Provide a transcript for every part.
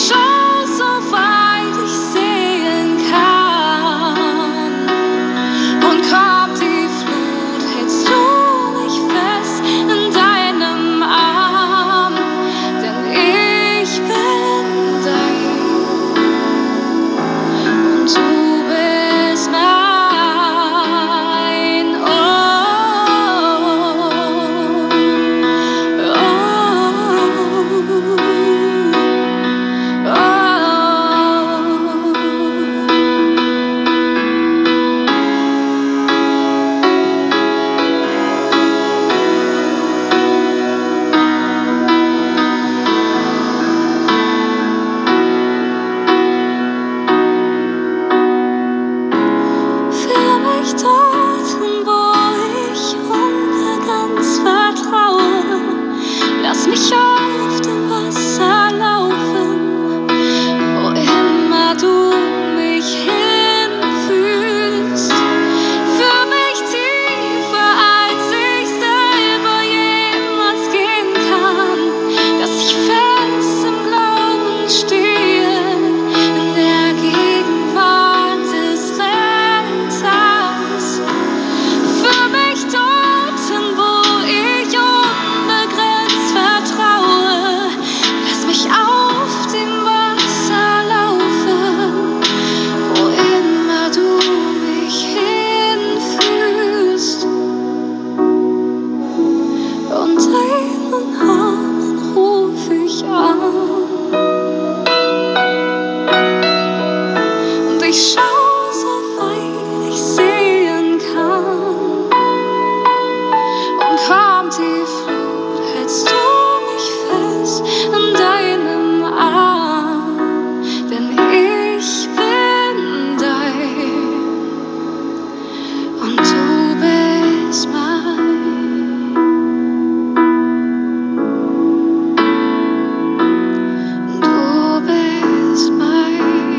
Ich und du bist mein. Du bist mein.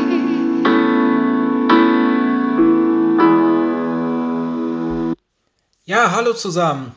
Ja, hallo zusammen.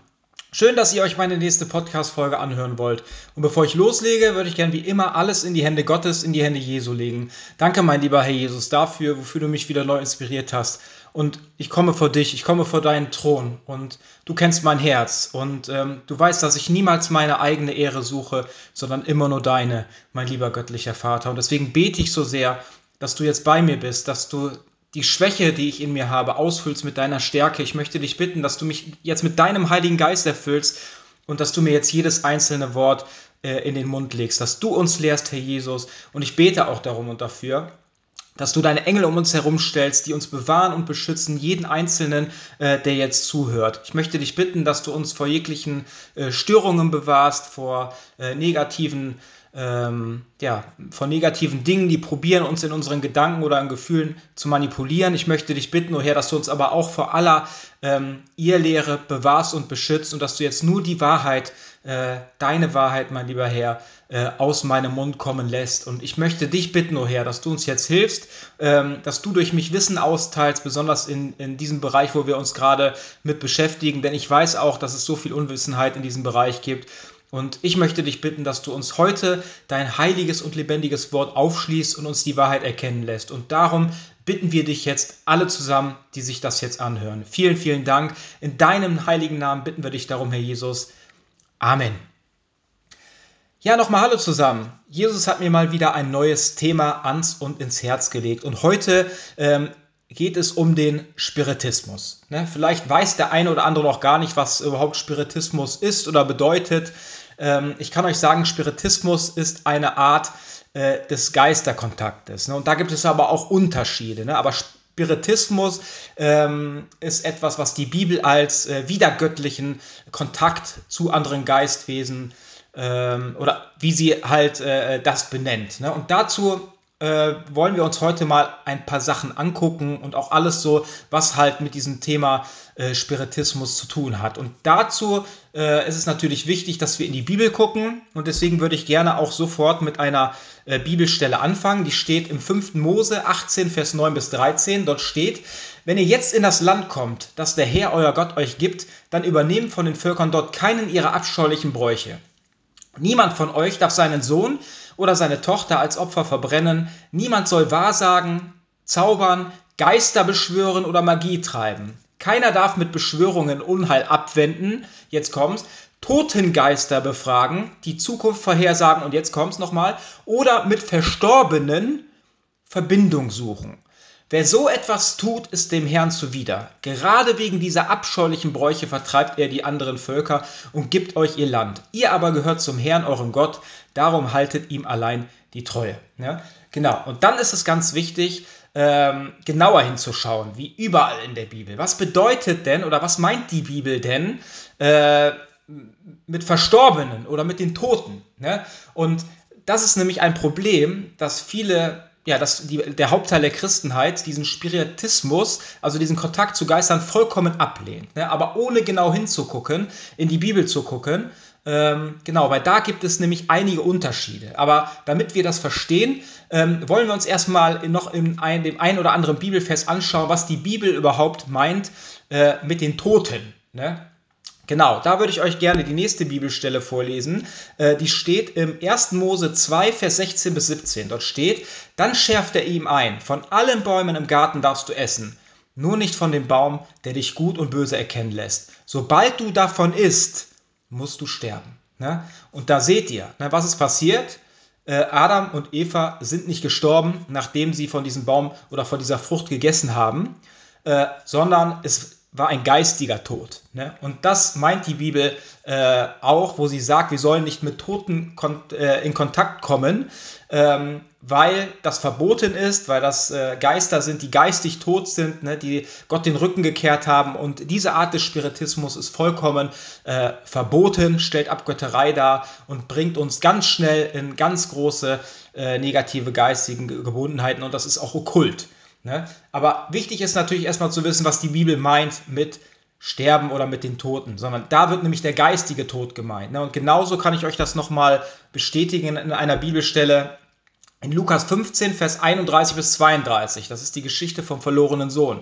Schön, dass ihr euch meine nächste Podcast-Folge anhören wollt. Und bevor ich loslege, würde ich gern wie immer alles in die Hände Gottes, in die Hände Jesu legen. Danke, mein lieber Herr Jesus, dafür, wofür du mich wieder neu inspiriert hast. Und ich komme vor dich, ich komme vor deinen Thron. Und du kennst mein Herz. Und ähm, du weißt, dass ich niemals meine eigene Ehre suche, sondern immer nur deine, mein lieber göttlicher Vater. Und deswegen bete ich so sehr, dass du jetzt bei mir bist, dass du die Schwäche, die ich in mir habe, ausfüllst mit deiner Stärke. Ich möchte dich bitten, dass du mich jetzt mit deinem Heiligen Geist erfüllst und dass du mir jetzt jedes einzelne Wort äh, in den Mund legst, dass du uns lehrst, Herr Jesus. Und ich bete auch darum und dafür, dass du deine Engel um uns herumstellst, die uns bewahren und beschützen, jeden Einzelnen, äh, der jetzt zuhört. Ich möchte dich bitten, dass du uns vor jeglichen äh, Störungen bewahrst, vor äh, negativen ähm, ja, von negativen Dingen, die probieren, uns in unseren Gedanken oder in Gefühlen zu manipulieren. Ich möchte dich bitten, oh Herr, dass du uns aber auch vor aller ähm, Irrlehre bewahrst und beschützt und dass du jetzt nur die Wahrheit, äh, deine Wahrheit, mein lieber Herr, äh, aus meinem Mund kommen lässt. Und ich möchte dich bitten, oh Herr, dass du uns jetzt hilfst, ähm, dass du durch mich Wissen austeilst, besonders in, in diesem Bereich, wo wir uns gerade mit beschäftigen, denn ich weiß auch, dass es so viel Unwissenheit in diesem Bereich gibt. Und ich möchte dich bitten, dass du uns heute dein heiliges und lebendiges Wort aufschließt und uns die Wahrheit erkennen lässt. Und darum bitten wir dich jetzt alle zusammen, die sich das jetzt anhören. Vielen, vielen Dank. In deinem heiligen Namen bitten wir dich darum, Herr Jesus. Amen. Ja, nochmal Hallo zusammen. Jesus hat mir mal wieder ein neues Thema ans und ins Herz gelegt. Und heute ähm, geht es um den Spiritismus. Ne? Vielleicht weiß der eine oder andere noch gar nicht, was überhaupt Spiritismus ist oder bedeutet. Ähm, ich kann euch sagen, Spiritismus ist eine Art äh, des Geisterkontaktes. Ne? Und da gibt es aber auch Unterschiede. Ne? Aber Spiritismus ähm, ist etwas, was die Bibel als äh, wiedergöttlichen Kontakt zu anderen Geistwesen ähm, oder wie sie halt äh, das benennt. Ne? Und dazu äh, wollen wir uns heute mal ein paar Sachen angucken und auch alles so, was halt mit diesem Thema äh, Spiritismus zu tun hat. Und dazu äh, ist es natürlich wichtig, dass wir in die Bibel gucken und deswegen würde ich gerne auch sofort mit einer äh, Bibelstelle anfangen. Die steht im 5. Mose 18, Vers 9 bis 13. Dort steht, wenn ihr jetzt in das Land kommt, das der Herr euer Gott euch gibt, dann übernehmt von den Völkern dort keinen ihrer abscheulichen Bräuche. Niemand von euch darf seinen Sohn oder seine Tochter als Opfer verbrennen. Niemand soll wahrsagen, zaubern, Geister beschwören oder Magie treiben. Keiner darf mit Beschwörungen Unheil abwenden. Jetzt kommt's. Totengeister befragen, die Zukunft vorhersagen und jetzt kommt's nochmal. Oder mit Verstorbenen Verbindung suchen. Wer so etwas tut, ist dem Herrn zuwider. Gerade wegen dieser abscheulichen Bräuche vertreibt er die anderen Völker und gibt euch ihr Land. Ihr aber gehört zum Herrn, eurem Gott, darum haltet ihm allein die Treue. Ja? Genau, und dann ist es ganz wichtig, ähm, genauer hinzuschauen, wie überall in der Bibel. Was bedeutet denn oder was meint die Bibel denn äh, mit Verstorbenen oder mit den Toten? Ne? Und das ist nämlich ein Problem, dass viele ja, dass die, der Hauptteil der Christenheit diesen Spiritismus, also diesen Kontakt zu Geistern, vollkommen ablehnt. Ne? Aber ohne genau hinzugucken, in die Bibel zu gucken. Ähm, genau, weil da gibt es nämlich einige Unterschiede. Aber damit wir das verstehen, ähm, wollen wir uns erstmal noch in ein, dem einen oder anderen Bibelfest anschauen, was die Bibel überhaupt meint äh, mit den Toten. Ne? Genau, da würde ich euch gerne die nächste Bibelstelle vorlesen. Äh, die steht im 1. Mose 2, Vers 16 bis 17. Dort steht, dann schärft er ihm ein, von allen Bäumen im Garten darfst du essen, nur nicht von dem Baum, der dich gut und böse erkennen lässt. Sobald du davon isst, musst du sterben. Ne? Und da seht ihr, ne, was ist passiert? Äh, Adam und Eva sind nicht gestorben, nachdem sie von diesem Baum oder von dieser Frucht gegessen haben, äh, sondern es war ein geistiger Tod. Ne? Und das meint die Bibel äh, auch, wo sie sagt, wir sollen nicht mit Toten kon äh, in Kontakt kommen, ähm, weil das verboten ist, weil das äh, Geister sind, die geistig tot sind, ne? die Gott den Rücken gekehrt haben. Und diese Art des Spiritismus ist vollkommen äh, verboten, stellt Abgötterei dar und bringt uns ganz schnell in ganz große äh, negative geistige Gebundenheiten und das ist auch okkult. Ne? Aber wichtig ist natürlich erstmal zu wissen, was die Bibel meint mit Sterben oder mit den Toten, sondern da wird nämlich der geistige Tod gemeint. Ne? Und genauso kann ich euch das nochmal bestätigen in einer Bibelstelle in Lukas 15, Vers 31 bis 32. Das ist die Geschichte vom verlorenen Sohn.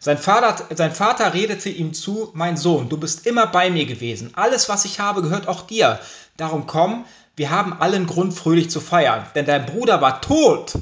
Sein Vater, sein Vater redete ihm zu, mein Sohn, du bist immer bei mir gewesen. Alles, was ich habe, gehört auch dir. Darum komm, wir haben allen Grund, fröhlich zu feiern. Denn dein Bruder war tot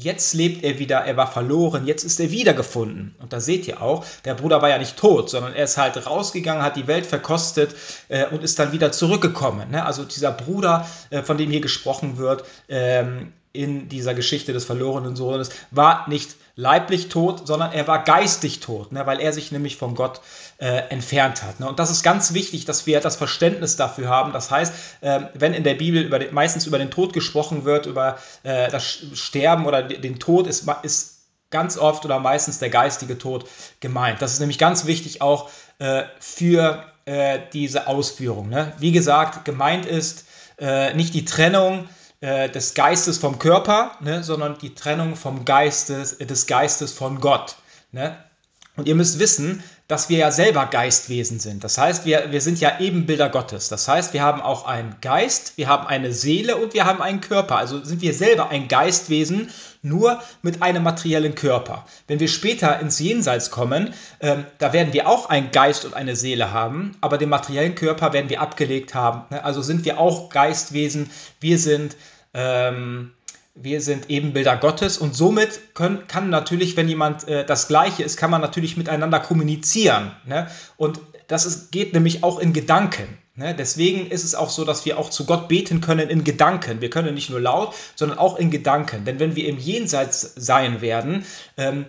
Jetzt lebt er wieder, er war verloren, jetzt ist er wiedergefunden. Und da seht ihr auch, der Bruder war ja nicht tot, sondern er ist halt rausgegangen, hat die Welt verkostet äh, und ist dann wieder zurückgekommen. Ne? Also dieser Bruder, äh, von dem hier gesprochen wird, ähm, in dieser Geschichte des verlorenen Sohnes, war nicht leiblich tot, sondern er war geistig tot, ne, weil er sich nämlich von Gott äh, entfernt hat. Ne. Und das ist ganz wichtig, dass wir das Verständnis dafür haben. Das heißt, äh, wenn in der Bibel über den, meistens über den Tod gesprochen wird, über äh, das Sterben oder den Tod, ist, ist ganz oft oder meistens der geistige Tod gemeint. Das ist nämlich ganz wichtig auch äh, für äh, diese Ausführung. Ne. Wie gesagt, gemeint ist äh, nicht die Trennung, äh, des Geistes vom Körper, ne, sondern die Trennung vom Geistes, des Geistes von Gott. Ne? Und ihr müsst wissen, dass wir ja selber Geistwesen sind. Das heißt, wir, wir sind ja Ebenbilder Gottes. Das heißt, wir haben auch einen Geist, wir haben eine Seele und wir haben einen Körper. Also sind wir selber ein Geistwesen, nur mit einem materiellen Körper. Wenn wir später ins Jenseits kommen, ähm, da werden wir auch einen Geist und eine Seele haben, aber den materiellen Körper werden wir abgelegt haben. Ne? Also sind wir auch Geistwesen. Wir sind ähm, wir sind Ebenbilder Gottes und somit können, kann natürlich, wenn jemand äh, das Gleiche ist, kann man natürlich miteinander kommunizieren. Ne? Und das ist, geht nämlich auch in Gedanken. Ne? Deswegen ist es auch so, dass wir auch zu Gott beten können in Gedanken. Wir können nicht nur laut, sondern auch in Gedanken. Denn wenn wir im Jenseits sein werden, ähm,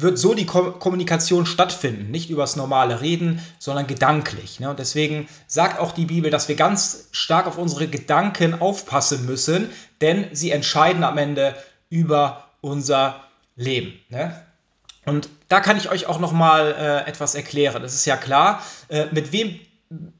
wird so die Kommunikation stattfinden. Nicht übers normale Reden, sondern gedanklich. Ne? Und deswegen sagt auch die Bibel, dass wir ganz stark auf unsere Gedanken aufpassen müssen, denn sie entscheiden am Ende über unser Leben. Ne? Und da kann ich euch auch noch mal äh, etwas erklären. Es ist ja klar, äh, mit wem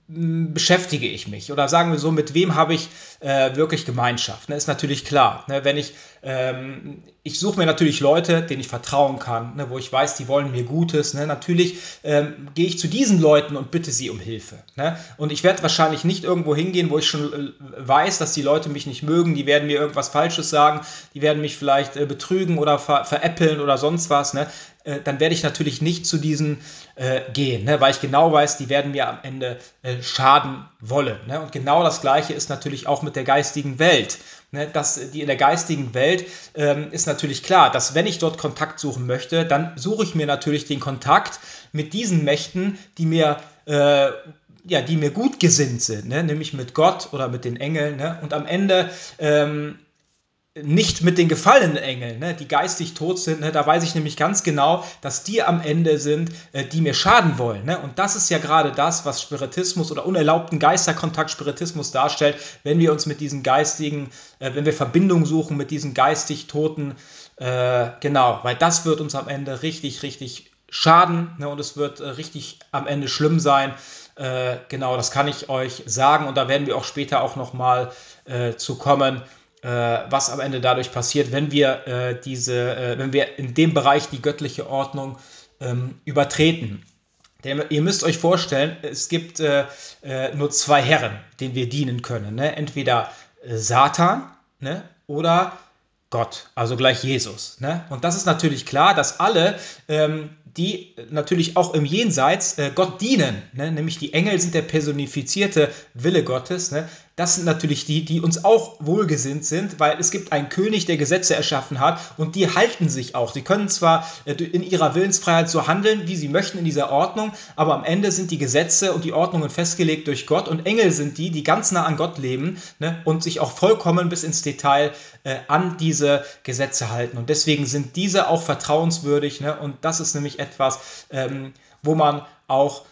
beschäftige ich mich? Oder sagen wir so, mit wem habe ich äh, wirklich Gemeinschaft? Ne, ist natürlich klar. Ne, wenn ich, ähm, ich suche mir natürlich Leute, denen ich vertrauen kann, ne, wo ich weiß, die wollen mir Gutes. Ne? Natürlich ähm, gehe ich zu diesen Leuten und bitte sie um Hilfe. Ne? Und ich werde wahrscheinlich nicht irgendwo hingehen, wo ich schon äh, weiß, dass die Leute mich nicht mögen, die werden mir irgendwas Falsches sagen, die werden mich vielleicht äh, betrügen oder ver veräppeln oder sonst was. Ne? Äh, dann werde ich natürlich nicht zu diesen äh, gehen, ne? weil ich genau weiß, die werden mir am Ende äh, schaden wollen. Ne? Und genau das Gleiche ist natürlich auch mit der geistigen Welt. Ne? Dass die in der geistigen Welt ähm, ist natürlich klar, dass wenn ich dort Kontakt suchen möchte, dann suche ich mir natürlich den Kontakt mit diesen Mächten, die mir äh, ja, die mir gut gesinnt sind, ne? nämlich mit Gott oder mit den Engeln. Ne? Und am Ende ähm, nicht mit den gefallenen Engeln, ne, die geistig tot sind. Ne, da weiß ich nämlich ganz genau, dass die am Ende sind, äh, die mir schaden wollen. Ne? Und das ist ja gerade das, was Spiritismus oder unerlaubten Geisterkontakt Spiritismus darstellt, wenn wir uns mit diesen geistigen, äh, wenn wir Verbindung suchen mit diesen geistig Toten. Äh, genau, weil das wird uns am Ende richtig, richtig schaden ne? und es wird äh, richtig am Ende schlimm sein. Äh, genau, das kann ich euch sagen und da werden wir auch später auch nochmal äh, zu kommen was am Ende dadurch passiert, wenn wir äh, diese, äh, wenn wir in dem Bereich die göttliche Ordnung ähm, übertreten. Denn ihr müsst euch vorstellen, es gibt äh, äh, nur zwei Herren, denen wir dienen können. Ne? Entweder äh, Satan ne? oder Gott, also gleich Jesus. Ne? Und das ist natürlich klar, dass alle ähm, die natürlich auch im Jenseits äh, Gott dienen. Ne? Nämlich die Engel sind der personifizierte Wille Gottes. Ne? Das sind natürlich die, die uns auch wohlgesinnt sind, weil es gibt einen König, der Gesetze erschaffen hat und die halten sich auch. Sie können zwar äh, in ihrer Willensfreiheit so handeln, wie sie möchten in dieser Ordnung, aber am Ende sind die Gesetze und die Ordnungen festgelegt durch Gott und Engel sind die, die ganz nah an Gott leben ne? und sich auch vollkommen bis ins Detail äh, an diese Gesetze halten. Und deswegen sind diese auch vertrauenswürdig ne? und das ist nämlich etwas, ähm, wo man auch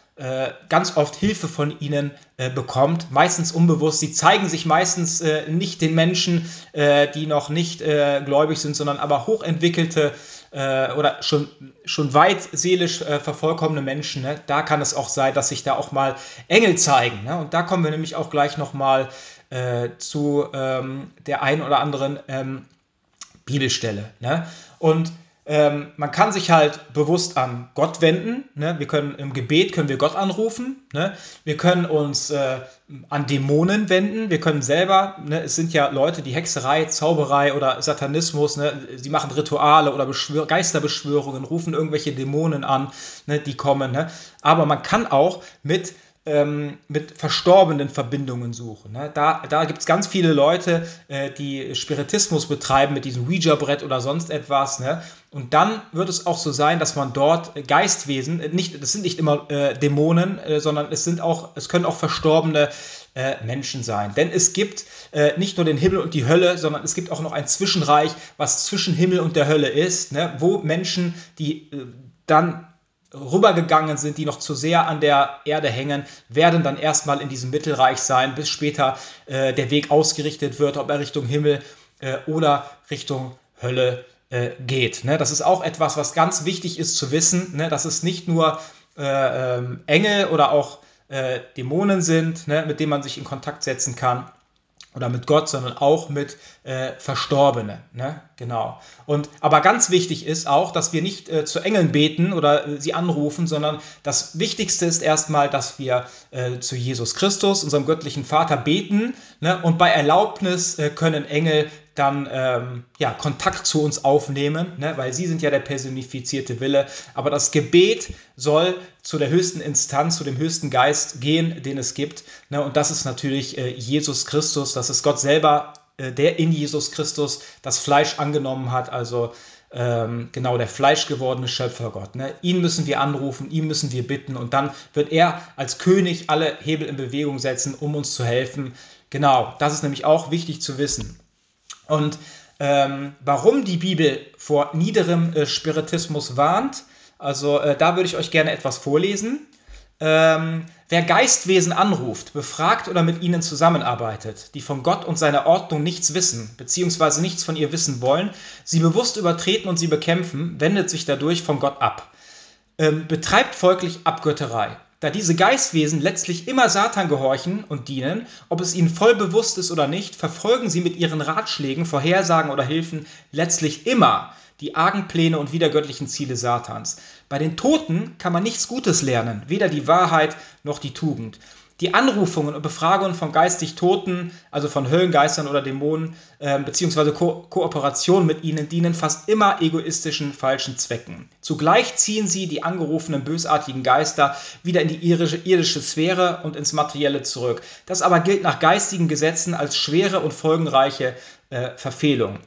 ganz oft Hilfe von ihnen äh, bekommt, meistens unbewusst. Sie zeigen sich meistens äh, nicht den Menschen, äh, die noch nicht äh, gläubig sind, sondern aber hochentwickelte äh, oder schon, schon weit seelisch vervollkommene Menschen. Ne? Da kann es auch sein, dass sich da auch mal Engel zeigen. Ne? Und da kommen wir nämlich auch gleich nochmal zu ähm, der einen oder anderen ähm, Bibelstelle. Ne? Und ähm, man kann sich halt bewusst an Gott wenden. Ne? Wir können im Gebet können wir Gott anrufen. Ne? Wir können uns äh, an Dämonen wenden. Wir können selber, ne? es sind ja Leute, die Hexerei, Zauberei oder Satanismus, ne? sie machen Rituale oder Beschwör Geisterbeschwörungen, rufen irgendwelche Dämonen an, ne? die kommen. Ne? Aber man kann auch mit ähm, mit verstorbenen Verbindungen suchen. Ne? Da, da gibt es ganz viele Leute, äh, die Spiritismus betreiben mit diesem Ouija-Brett oder sonst etwas. Ne? Und dann wird es auch so sein, dass man dort Geistwesen, äh, nicht, das sind nicht immer äh, Dämonen, äh, sondern es sind auch, es können auch verstorbene äh, Menschen sein. Denn es gibt äh, nicht nur den Himmel und die Hölle, sondern es gibt auch noch ein Zwischenreich, was zwischen Himmel und der Hölle ist, ne? wo Menschen, die dann rübergegangen sind, die noch zu sehr an der Erde hängen, werden dann erstmal in diesem Mittelreich sein, bis später äh, der Weg ausgerichtet wird, ob er Richtung Himmel äh, oder Richtung Hölle äh, geht. Ne? Das ist auch etwas, was ganz wichtig ist zu wissen, ne? dass es nicht nur äh, ähm, Engel oder auch äh, Dämonen sind, ne? mit denen man sich in Kontakt setzen kann, oder mit Gott, sondern auch mit äh, Verstorbenen. Ne? Genau. Und aber ganz wichtig ist auch, dass wir nicht äh, zu Engeln beten oder äh, sie anrufen, sondern das Wichtigste ist erstmal, dass wir äh, zu Jesus Christus, unserem göttlichen Vater, beten. Ne? Und bei Erlaubnis äh, können Engel dann ähm, ja, Kontakt zu uns aufnehmen, ne? weil sie sind ja der personifizierte Wille. Aber das Gebet soll zu der höchsten Instanz, zu dem höchsten Geist gehen, den es gibt. Ne? Und das ist natürlich äh, Jesus Christus, das ist Gott selber, äh, der in Jesus Christus das Fleisch angenommen hat, also ähm, genau der fleischgewordene Schöpfergott. Ne? Ihn müssen wir anrufen, ihn müssen wir bitten und dann wird er als König alle Hebel in Bewegung setzen, um uns zu helfen. Genau, das ist nämlich auch wichtig zu wissen. Und ähm, warum die Bibel vor niederem äh, Spiritismus warnt, also äh, da würde ich euch gerne etwas vorlesen. Ähm, wer Geistwesen anruft, befragt oder mit ihnen zusammenarbeitet, die von Gott und seiner Ordnung nichts wissen, beziehungsweise nichts von ihr wissen wollen, sie bewusst übertreten und sie bekämpfen, wendet sich dadurch von Gott ab. Ähm, betreibt folglich Abgötterei. Da diese Geistwesen letztlich immer Satan gehorchen und dienen, ob es ihnen voll bewusst ist oder nicht, verfolgen sie mit ihren Ratschlägen, Vorhersagen oder Hilfen letztlich immer die argen Pläne und widergöttlichen Ziele Satans. Bei den Toten kann man nichts Gutes lernen, weder die Wahrheit noch die Tugend. Die Anrufungen und Befragungen von geistig Toten, also von Höllengeistern oder Dämonen, äh, beziehungsweise Ko Kooperation mit ihnen, dienen fast immer egoistischen, falschen Zwecken. Zugleich ziehen sie die angerufenen bösartigen Geister wieder in die irdische, irdische Sphäre und ins Materielle zurück. Das aber gilt nach geistigen Gesetzen als schwere und folgenreiche äh, Verfehlung.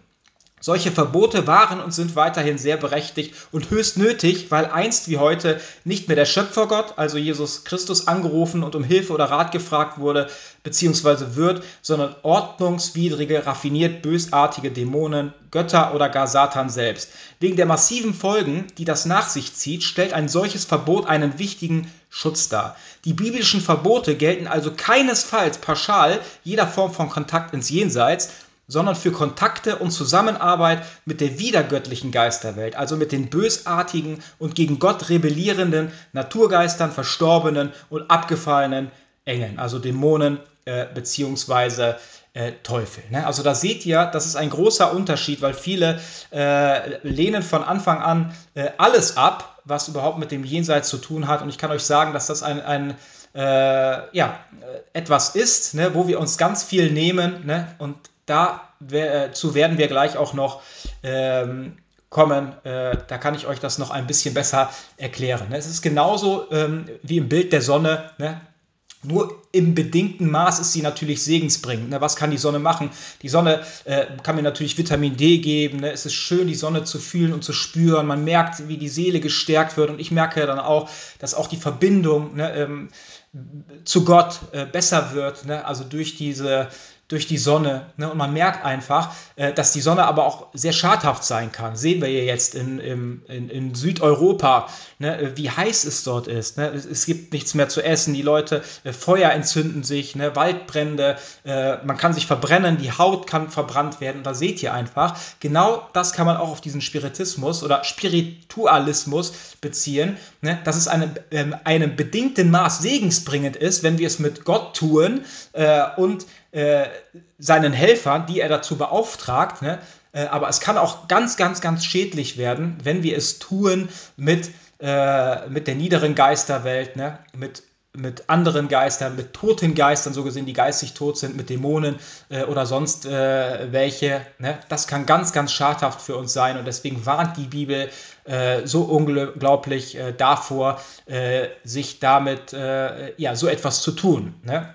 Solche Verbote waren und sind weiterhin sehr berechtigt und höchst nötig, weil einst wie heute nicht mehr der Schöpfergott, also Jesus Christus, angerufen und um Hilfe oder Rat gefragt wurde bzw. wird, sondern ordnungswidrige, raffiniert bösartige Dämonen, Götter oder gar Satan selbst. Wegen der massiven Folgen, die das nach sich zieht, stellt ein solches Verbot einen wichtigen Schutz dar. Die biblischen Verbote gelten also keinesfalls pauschal jeder Form von Kontakt ins Jenseits, sondern für Kontakte und Zusammenarbeit mit der wiedergöttlichen Geisterwelt, also mit den bösartigen und gegen Gott rebellierenden Naturgeistern, verstorbenen und abgefallenen Engeln, also Dämonen äh, beziehungsweise äh, Teufel. Ne? Also da seht ihr, das ist ein großer Unterschied, weil viele äh, lehnen von Anfang an äh, alles ab, was überhaupt mit dem Jenseits zu tun hat. Und ich kann euch sagen, dass das ein, ein äh, ja, etwas ist, ne, wo wir uns ganz viel nehmen ne, und Dazu äh, werden wir gleich auch noch ähm, kommen. Äh, da kann ich euch das noch ein bisschen besser erklären. Ne? Es ist genauso ähm, wie im Bild der Sonne. Ne? Nur im bedingten Maß ist sie natürlich segensbringend. Ne? Was kann die Sonne machen? Die Sonne äh, kann mir natürlich Vitamin D geben. Ne? Es ist schön, die Sonne zu fühlen und zu spüren. Man merkt, wie die Seele gestärkt wird. Und ich merke dann auch, dass auch die Verbindung ne, ähm, zu Gott äh, besser wird. Ne? Also durch diese durch die Sonne. Ne? Und man merkt einfach, äh, dass die Sonne aber auch sehr schadhaft sein kann. Sehen wir hier jetzt in, in, in Südeuropa, ne? wie heiß es dort ist. Ne? Es, es, gibt nichts mehr zu essen, die Leute, äh, Feuer entzünden sich, ne? Waldbrände, äh, man kann sich verbrennen, die Haut kann verbrannt werden. Und da seht ihr einfach, genau das kann man auch auf diesen Spiritismus oder Spiritualismus beziehen, ne? dass es eine, ähm, einem bedingten Maß segensbringend ist, wenn wir es mit Gott tun äh, und äh, seinen Helfern, die er dazu beauftragt. Ne? Äh, aber es kann auch ganz, ganz, ganz schädlich werden, wenn wir es tun mit, äh, mit der niederen Geisterwelt, ne? mit mit anderen Geistern, mit toten Geistern, so gesehen, die geistig tot sind, mit Dämonen äh, oder sonst äh, welche. Ne? Das kann ganz, ganz schadhaft für uns sein und deswegen warnt die Bibel so unglaublich davor, sich damit ja so etwas zu tun. Ne?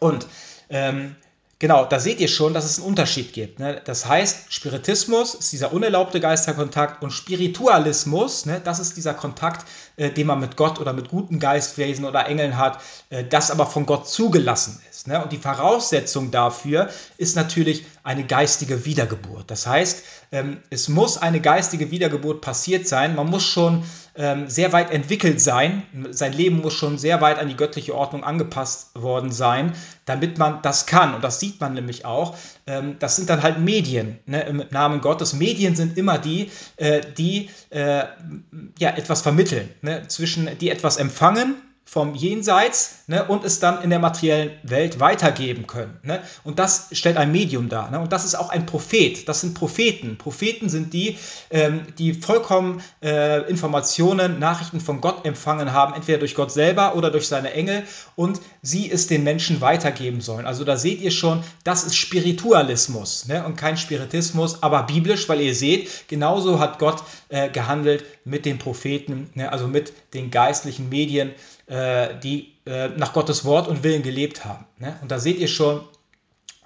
Und ähm, genau, da seht ihr schon, dass es einen Unterschied gibt. Ne? Das heißt, Spiritismus ist dieser unerlaubte Geisterkontakt und Spiritualismus, ne, das ist dieser Kontakt, äh, den man mit Gott oder mit guten Geistwesen oder Engeln hat, äh, das aber von Gott zugelassen ist. Ne? Und die Voraussetzung dafür ist natürlich eine geistige Wiedergeburt. Das heißt, ähm, es muss eine geistige Wiedergeburt passiert sein. Man muss schon ähm, sehr weit entwickelt sein. Sein Leben muss schon sehr weit an die göttliche Ordnung angepasst worden sein, damit man das kann. Und das sieht man nämlich auch. Ähm, das sind dann halt Medien ne, im Namen Gottes. Medien sind immer die, äh, die äh, ja, etwas vermitteln, ne, zwischen die etwas empfangen vom Jenseits ne, und es dann in der materiellen Welt weitergeben können. Ne? Und das stellt ein Medium dar. Ne? Und das ist auch ein Prophet. Das sind Propheten. Propheten sind die, ähm, die vollkommen äh, Informationen, Nachrichten von Gott empfangen haben, entweder durch Gott selber oder durch seine Engel und sie es den Menschen weitergeben sollen. Also da seht ihr schon, das ist Spiritualismus ne? und kein Spiritismus, aber biblisch, weil ihr seht, genauso hat Gott äh, gehandelt mit den Propheten, ne? also mit den geistlichen Medien die äh, nach Gottes Wort und Willen gelebt haben. Ne? Und da seht ihr schon,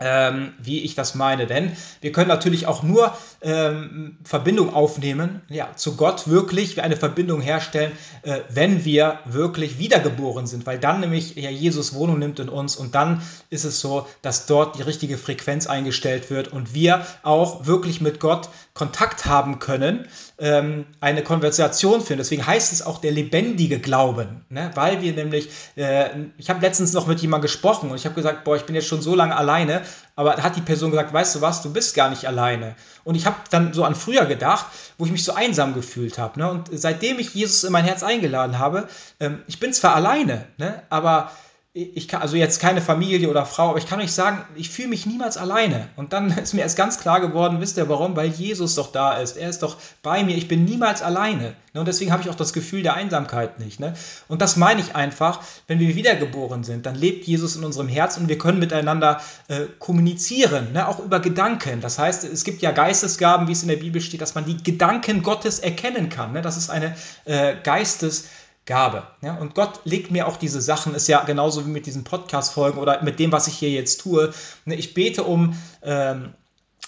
ähm, wie ich das meine. Denn wir können natürlich auch nur ähm, Verbindung aufnehmen, ja, zu Gott wirklich eine Verbindung herstellen, äh, wenn wir wirklich wiedergeboren sind, weil dann nämlich ja, Jesus Wohnung nimmt in uns und dann ist es so, dass dort die richtige Frequenz eingestellt wird und wir auch wirklich mit Gott Kontakt haben können, ähm, eine Konversation führen. Deswegen heißt es auch der lebendige Glauben, ne? weil wir nämlich, äh, ich habe letztens noch mit jemandem gesprochen und ich habe gesagt, boah, ich bin jetzt schon so lange alleine, aber da hat die Person gesagt, weißt du was, du bist gar nicht alleine. Und ich habe dann so an früher gedacht, wo ich mich so einsam gefühlt habe. Ne? Und seitdem ich Jesus in mein Herz eingeladen habe, ähm, ich bin zwar alleine, ne? aber ich kann, also jetzt keine Familie oder Frau, aber ich kann euch sagen, ich fühle mich niemals alleine. Und dann ist mir erst ganz klar geworden, wisst ihr warum? Weil Jesus doch da ist. Er ist doch bei mir. Ich bin niemals alleine. Ne? Und deswegen habe ich auch das Gefühl der Einsamkeit nicht. Ne? Und das meine ich einfach, wenn wir wiedergeboren sind, dann lebt Jesus in unserem Herz und wir können miteinander äh, kommunizieren, ne? auch über Gedanken. Das heißt, es gibt ja Geistesgaben, wie es in der Bibel steht, dass man die Gedanken Gottes erkennen kann. Das ist eine äh, Geistes- Gabe. Ja, und Gott legt mir auch diese Sachen, ist ja genauso wie mit diesen Podcast-Folgen oder mit dem, was ich hier jetzt tue. Ne, ich bete um. Ähm,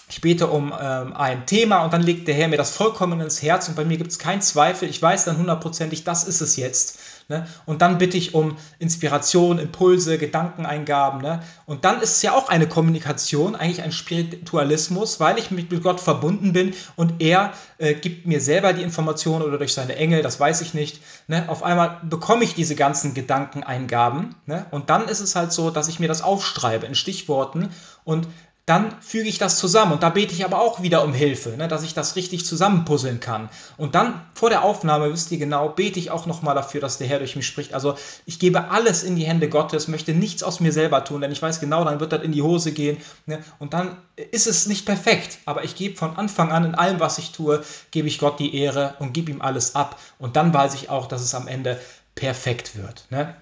ich bete um ähm, ein Thema und dann legt der Herr mir das vollkommen ins Herz und bei mir gibt es keinen Zweifel. Ich weiß dann hundertprozentig, das ist es jetzt. Ne? Und dann bitte ich um Inspiration, Impulse, Gedankeneingaben. Ne? Und dann ist es ja auch eine Kommunikation, eigentlich ein Spiritualismus, weil ich mit Gott verbunden bin und er äh, gibt mir selber die Informationen oder durch seine Engel, das weiß ich nicht. Ne? Auf einmal bekomme ich diese ganzen Gedankeneingaben. Ne? Und dann ist es halt so, dass ich mir das aufschreibe in Stichworten und dann füge ich das zusammen und da bete ich aber auch wieder um Hilfe, ne, dass ich das richtig zusammenpuzzeln kann. Und dann vor der Aufnahme, wisst ihr genau, bete ich auch nochmal dafür, dass der Herr durch mich spricht. Also ich gebe alles in die Hände Gottes, möchte nichts aus mir selber tun, denn ich weiß genau, dann wird das in die Hose gehen ne, und dann ist es nicht perfekt, aber ich gebe von Anfang an in allem, was ich tue, gebe ich Gott die Ehre und gebe ihm alles ab und dann weiß ich auch, dass es am Ende perfekt wird. Ne?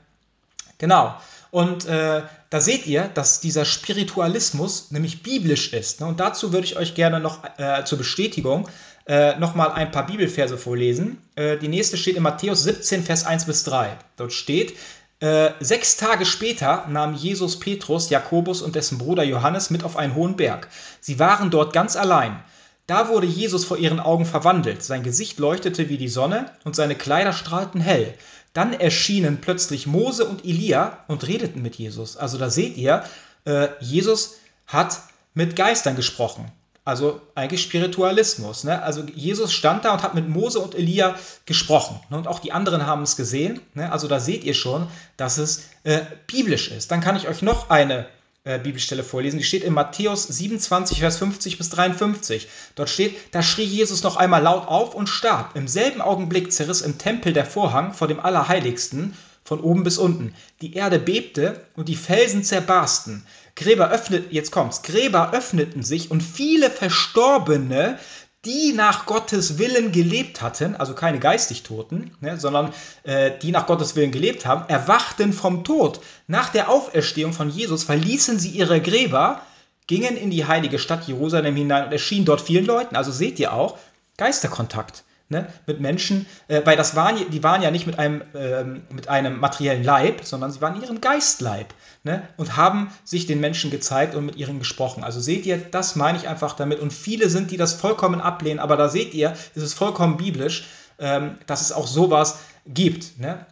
Genau. Und äh, da seht ihr, dass dieser Spiritualismus nämlich biblisch ist. Ne? Und dazu würde ich euch gerne noch äh, zur Bestätigung äh, nochmal ein paar Bibelverse vorlesen. Äh, die nächste steht in Matthäus 17, Vers 1 bis 3. Dort steht, äh, sechs Tage später nahm Jesus Petrus, Jakobus und dessen Bruder Johannes mit auf einen hohen Berg. Sie waren dort ganz allein. Da wurde Jesus vor ihren Augen verwandelt. Sein Gesicht leuchtete wie die Sonne und seine Kleider strahlten hell. Dann erschienen plötzlich Mose und Elia und redeten mit Jesus. Also da seht ihr, äh, Jesus hat mit Geistern gesprochen. Also eigentlich Spiritualismus. Ne? Also Jesus stand da und hat mit Mose und Elia gesprochen. Ne? Und auch die anderen haben es gesehen. Ne? Also da seht ihr schon, dass es äh, biblisch ist. Dann kann ich euch noch eine äh, Bibelstelle vorlesen. Die steht in Matthäus 27, Vers 50 bis 53. Dort steht, da schrie Jesus noch einmal laut auf und starb. Im selben Augenblick zerriss im Tempel der Vorhang vor dem Allerheiligsten von oben bis unten. Die Erde bebte und die Felsen zerbarsten. Gräber öffneten, jetzt kommt's, Gräber öffneten sich und viele Verstorbene die nach Gottes Willen gelebt hatten, also keine geistig Toten, ne, sondern äh, die nach Gottes Willen gelebt haben, erwachten vom Tod. Nach der Auferstehung von Jesus verließen sie ihre Gräber, gingen in die heilige Stadt Jerusalem hinein und erschienen dort vielen Leuten. Also seht ihr auch, Geisterkontakt ne, mit Menschen, äh, weil das waren, die waren ja nicht mit einem, äh, mit einem materiellen Leib, sondern sie waren in ihrem Geistleib ne, und haben sich den Menschen gezeigt und mit ihnen gesprochen. Also seht ihr, das meine ich einfach damit. Und viele sind, die das vollkommen ablehnen, aber da seht ihr, es ist vollkommen biblisch, ähm, dass es auch sowas gibt. Ne?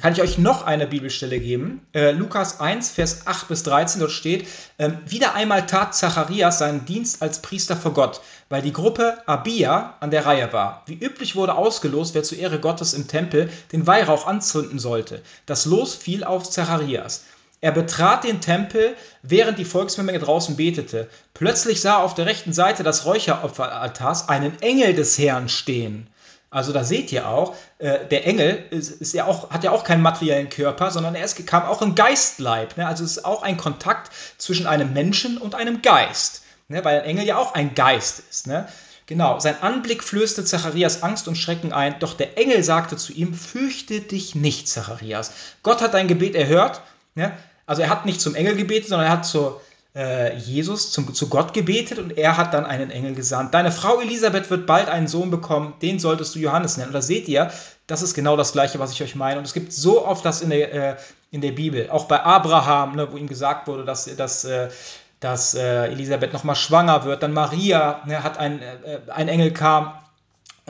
Kann ich euch noch eine Bibelstelle geben. Äh, Lukas 1, Vers 8 bis 13, dort steht, äh, wieder einmal tat Zacharias seinen Dienst als Priester vor Gott, weil die Gruppe Abia an der Reihe war. Wie üblich wurde ausgelost, wer zur Ehre Gottes im Tempel den Weihrauch anzünden sollte. Das Los fiel auf Zacharias. Er betrat den Tempel, während die Volksmenge draußen betete. Plötzlich sah er auf der rechten Seite des Räucheropferaltars einen Engel des Herrn stehen. Also da seht ihr auch, äh, der Engel ist, ist, ja auch, hat ja auch keinen materiellen Körper, sondern er ist, kam auch im Geistleib. Ne? Also es ist auch ein Kontakt zwischen einem Menschen und einem Geist, ne? weil ein Engel ja auch ein Geist ist. Ne? Genau, sein Anblick flößte Zacharias Angst und Schrecken ein, doch der Engel sagte zu ihm, fürchte dich nicht, Zacharias. Gott hat dein Gebet erhört. Ne? Also er hat nicht zum Engel gebetet, sondern er hat zur äh, Jesus zum, zu Gott gebetet und er hat dann einen Engel gesandt. Deine Frau Elisabeth wird bald einen Sohn bekommen, den solltest du Johannes nennen. Und da seht ihr, das ist genau das Gleiche, was ich euch meine. Und es gibt so oft das in der, äh, in der Bibel, auch bei Abraham, ne, wo ihm gesagt wurde, dass, dass, äh, dass äh, Elisabeth nochmal schwanger wird. Dann Maria ne, hat ein, äh, ein Engel kam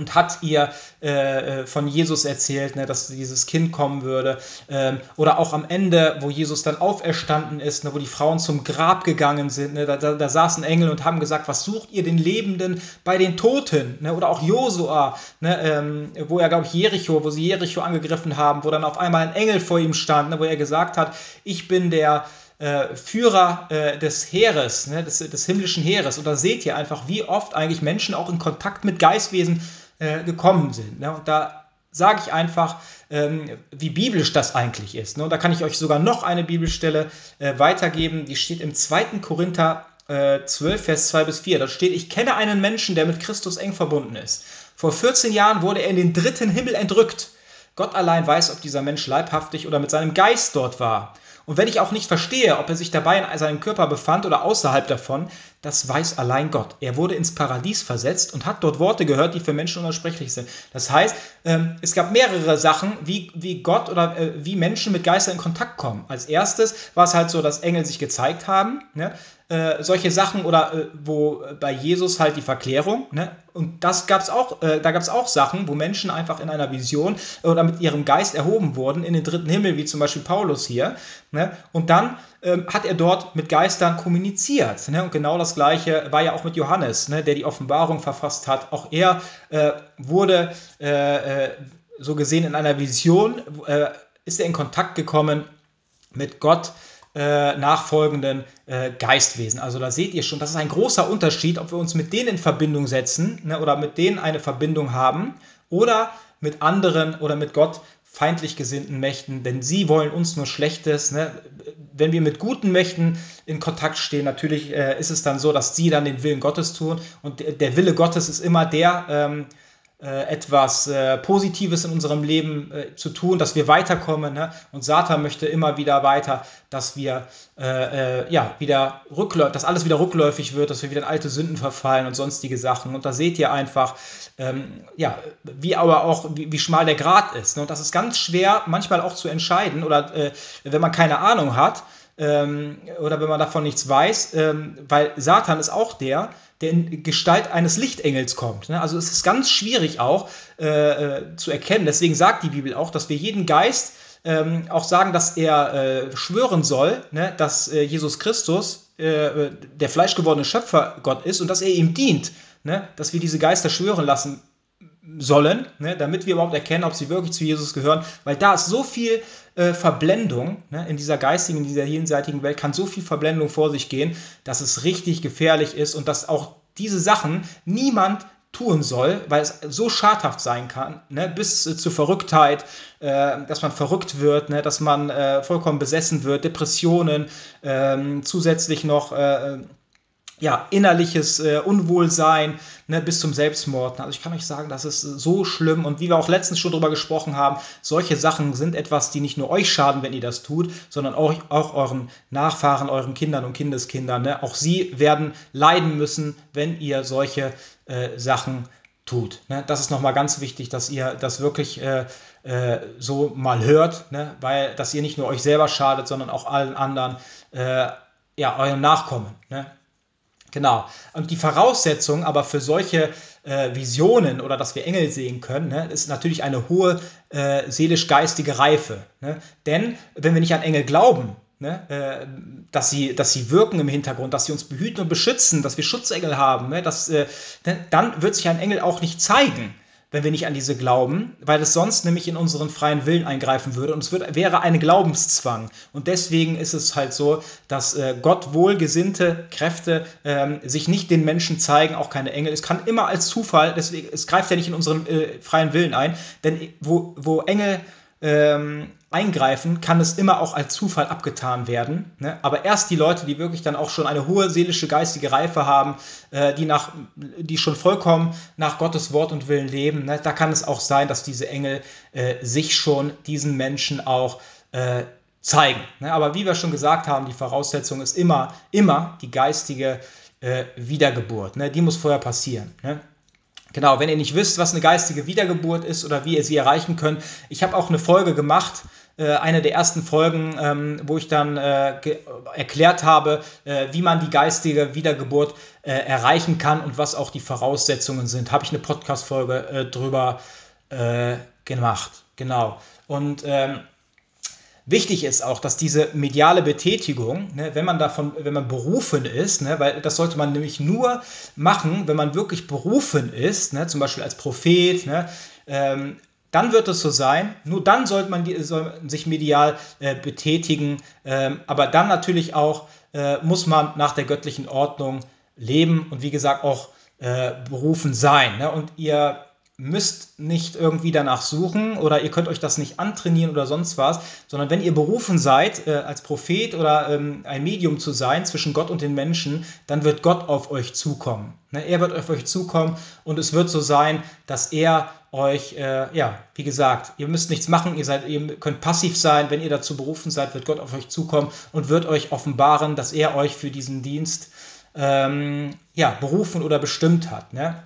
und hat ihr äh, äh, von Jesus erzählt, ne, dass dieses Kind kommen würde. Ähm, oder auch am Ende, wo Jesus dann auferstanden ist, ne, wo die Frauen zum Grab gegangen sind, ne, da, da, da, saßen Engel und haben gesagt, was sucht ihr den Lebenden bei den Toten? Ne? Oder auch Josua, ne, ähm, wo er, glaube ich, Jericho, wo sie Jericho angegriffen haben, wo dann auf einmal ein Engel vor ihm stand, ne, wo er gesagt hat, ich bin der äh, Führer äh, des Heeres, des, des himmlischen Heeres. Und da seht ihr einfach, wie oft eigentlich Menschen auch in Kontakt mit Geistwesen äh, gekommen sind. Ne? Und da sage ich einfach, ähm, wie biblisch das eigentlich ist. Ne? Und da kann ich euch sogar noch eine Bibelstelle äh, weitergeben, die steht im 2. Korinther äh, 12, Vers 2 bis 4. Da steht, ich kenne einen Menschen, der mit Christus eng verbunden ist. Vor 14 Jahren wurde er in den dritten Himmel entrückt. Gott allein weiß, ob dieser Mensch leibhaftig oder mit seinem Geist dort war. Und wenn ich auch nicht verstehe, ob er sich dabei in seinem Körper befand oder außerhalb davon, das weiß allein Gott. Er wurde ins Paradies versetzt und hat dort Worte gehört, die für Menschen unaussprechlich sind. Das heißt, ähm, es gab mehrere Sachen, wie, Gott oder äh, wie Menschen mit Geistern in Kontakt kommen. Als erstes war es halt so, dass Engel sich gezeigt haben. Ne? Äh, solche Sachen oder äh, wo bei Jesus halt die Verklärung, ne? Und das gab's auch, äh, da gab es auch Sachen, wo Menschen einfach in einer Vision oder mit ihrem Geist erhoben wurden in den dritten Himmel, wie zum Beispiel Paulus hier. Ne? Und dann ähm, hat er dort mit Geistern kommuniziert. Ne? Und genau das gleiche war ja auch mit Johannes, ne? der die Offenbarung verfasst hat. Auch er äh, wurde äh, äh so gesehen in einer Vision, ist er in Kontakt gekommen mit Gott äh, nachfolgenden äh, Geistwesen. Also da seht ihr schon, das ist ein großer Unterschied, ob wir uns mit denen in Verbindung setzen ne, oder mit denen eine Verbindung haben oder mit anderen oder mit Gott feindlich gesinnten Mächten, denn sie wollen uns nur Schlechtes. Ne? Wenn wir mit guten Mächten in Kontakt stehen, natürlich äh, ist es dann so, dass sie dann den Willen Gottes tun und der Wille Gottes ist immer der, ähm, äh, etwas äh, Positives in unserem Leben äh, zu tun, dass wir weiterkommen. Ne? Und Satan möchte immer wieder weiter, dass wir äh, äh, ja wieder rückläufig, dass alles wieder rückläufig wird, dass wir wieder in alte Sünden verfallen und sonstige Sachen. Und da seht ihr einfach, ähm, ja, wie aber auch, wie, wie, schmal der Grat ist. Ne? Und das ist ganz schwer, manchmal auch zu entscheiden oder äh, wenn man keine Ahnung hat ähm, oder wenn man davon nichts weiß, ähm, weil Satan ist auch der, der in Gestalt eines Lichtengels kommt. Ne? Also es ist ganz schwierig auch äh, äh, zu erkennen. Deswegen sagt die Bibel auch, dass wir jeden Geist ähm, auch sagen, dass er äh, schwören soll, ne? dass äh, Jesus Christus äh, der fleischgewordene Schöpfer Gott ist und dass er ihm dient. Ne? Dass wir diese Geister schwören lassen sollen, ne, damit wir überhaupt erkennen, ob sie wirklich zu Jesus gehören, weil da ist so viel äh, Verblendung ne, in dieser geistigen, in dieser jenseitigen Welt, kann so viel Verblendung vor sich gehen, dass es richtig gefährlich ist und dass auch diese Sachen niemand tun soll, weil es so schadhaft sein kann, ne, bis äh, zur Verrücktheit, äh, dass man verrückt wird, ne, dass man äh, vollkommen besessen wird, Depressionen, ähm, zusätzlich noch äh, ja, innerliches äh, Unwohlsein ne, bis zum Selbstmord. Also ich kann euch sagen, das ist so schlimm. Und wie wir auch letztens schon darüber gesprochen haben, solche Sachen sind etwas, die nicht nur euch schaden, wenn ihr das tut, sondern auch, auch euren Nachfahren, euren Kindern und Kindeskindern. Ne? Auch sie werden leiden müssen, wenn ihr solche äh, Sachen tut. Ne? Das ist nochmal ganz wichtig, dass ihr das wirklich äh, äh, so mal hört, ne? weil dass ihr nicht nur euch selber schadet, sondern auch allen anderen, äh, ja, euren Nachkommen. Ne? Genau. Und die Voraussetzung aber für solche äh, Visionen oder dass wir Engel sehen können, ne, ist natürlich eine hohe äh, seelisch-geistige Reife. Ne? Denn wenn wir nicht an Engel glauben, ne, äh, dass, sie, dass sie wirken im Hintergrund, dass sie uns behüten und beschützen, dass wir Schutzengel haben, ne, dass, äh, dann wird sich ein Engel auch nicht zeigen wenn wir nicht an diese glauben, weil es sonst nämlich in unseren freien Willen eingreifen würde und es wird, wäre ein Glaubenszwang. Und deswegen ist es halt so, dass äh, Gott wohlgesinnte Kräfte ähm, sich nicht den Menschen zeigen, auch keine Engel. Es kann immer als Zufall, deswegen, es greift ja nicht in unseren äh, freien Willen ein, denn wo, wo Engel ähm, eingreifen, kann es immer auch als Zufall abgetan werden. Ne? Aber erst die Leute, die wirklich dann auch schon eine hohe seelische, geistige Reife haben, äh, die, nach, die schon vollkommen nach Gottes Wort und Willen leben, ne? da kann es auch sein, dass diese Engel äh, sich schon diesen Menschen auch äh, zeigen. Ne? Aber wie wir schon gesagt haben, die Voraussetzung ist immer, immer die geistige äh, Wiedergeburt. Ne? Die muss vorher passieren. Ne? Genau, wenn ihr nicht wisst, was eine geistige Wiedergeburt ist oder wie ihr sie erreichen könnt, ich habe auch eine Folge gemacht äh, eine der ersten Folgen, ähm, wo ich dann äh, erklärt habe, äh, wie man die geistige Wiedergeburt äh, erreichen kann und was auch die Voraussetzungen sind. Habe ich eine Podcast-Folge drüber gemacht. Genau. Und ähm, Wichtig ist auch, dass diese mediale Betätigung, ne, wenn man davon, wenn man berufen ist, ne, weil das sollte man nämlich nur machen, wenn man wirklich berufen ist, ne, zum Beispiel als Prophet, ne, ähm, dann wird es so sein. Nur dann sollte man die, soll sich medial äh, betätigen, ähm, aber dann natürlich auch äh, muss man nach der göttlichen Ordnung leben und wie gesagt auch äh, berufen sein. Ne? Und ihr müsst nicht irgendwie danach suchen oder ihr könnt euch das nicht antrainieren oder sonst was, sondern wenn ihr berufen seid, äh, als Prophet oder ähm, ein Medium zu sein zwischen Gott und den Menschen, dann wird Gott auf euch zukommen. Ne? Er wird auf euch zukommen und es wird so sein, dass er euch, äh, ja, wie gesagt, ihr müsst nichts machen, ihr, seid, ihr könnt passiv sein, wenn ihr dazu berufen seid, wird Gott auf euch zukommen und wird euch offenbaren, dass er euch für diesen Dienst ähm, ja, berufen oder bestimmt hat. Ne?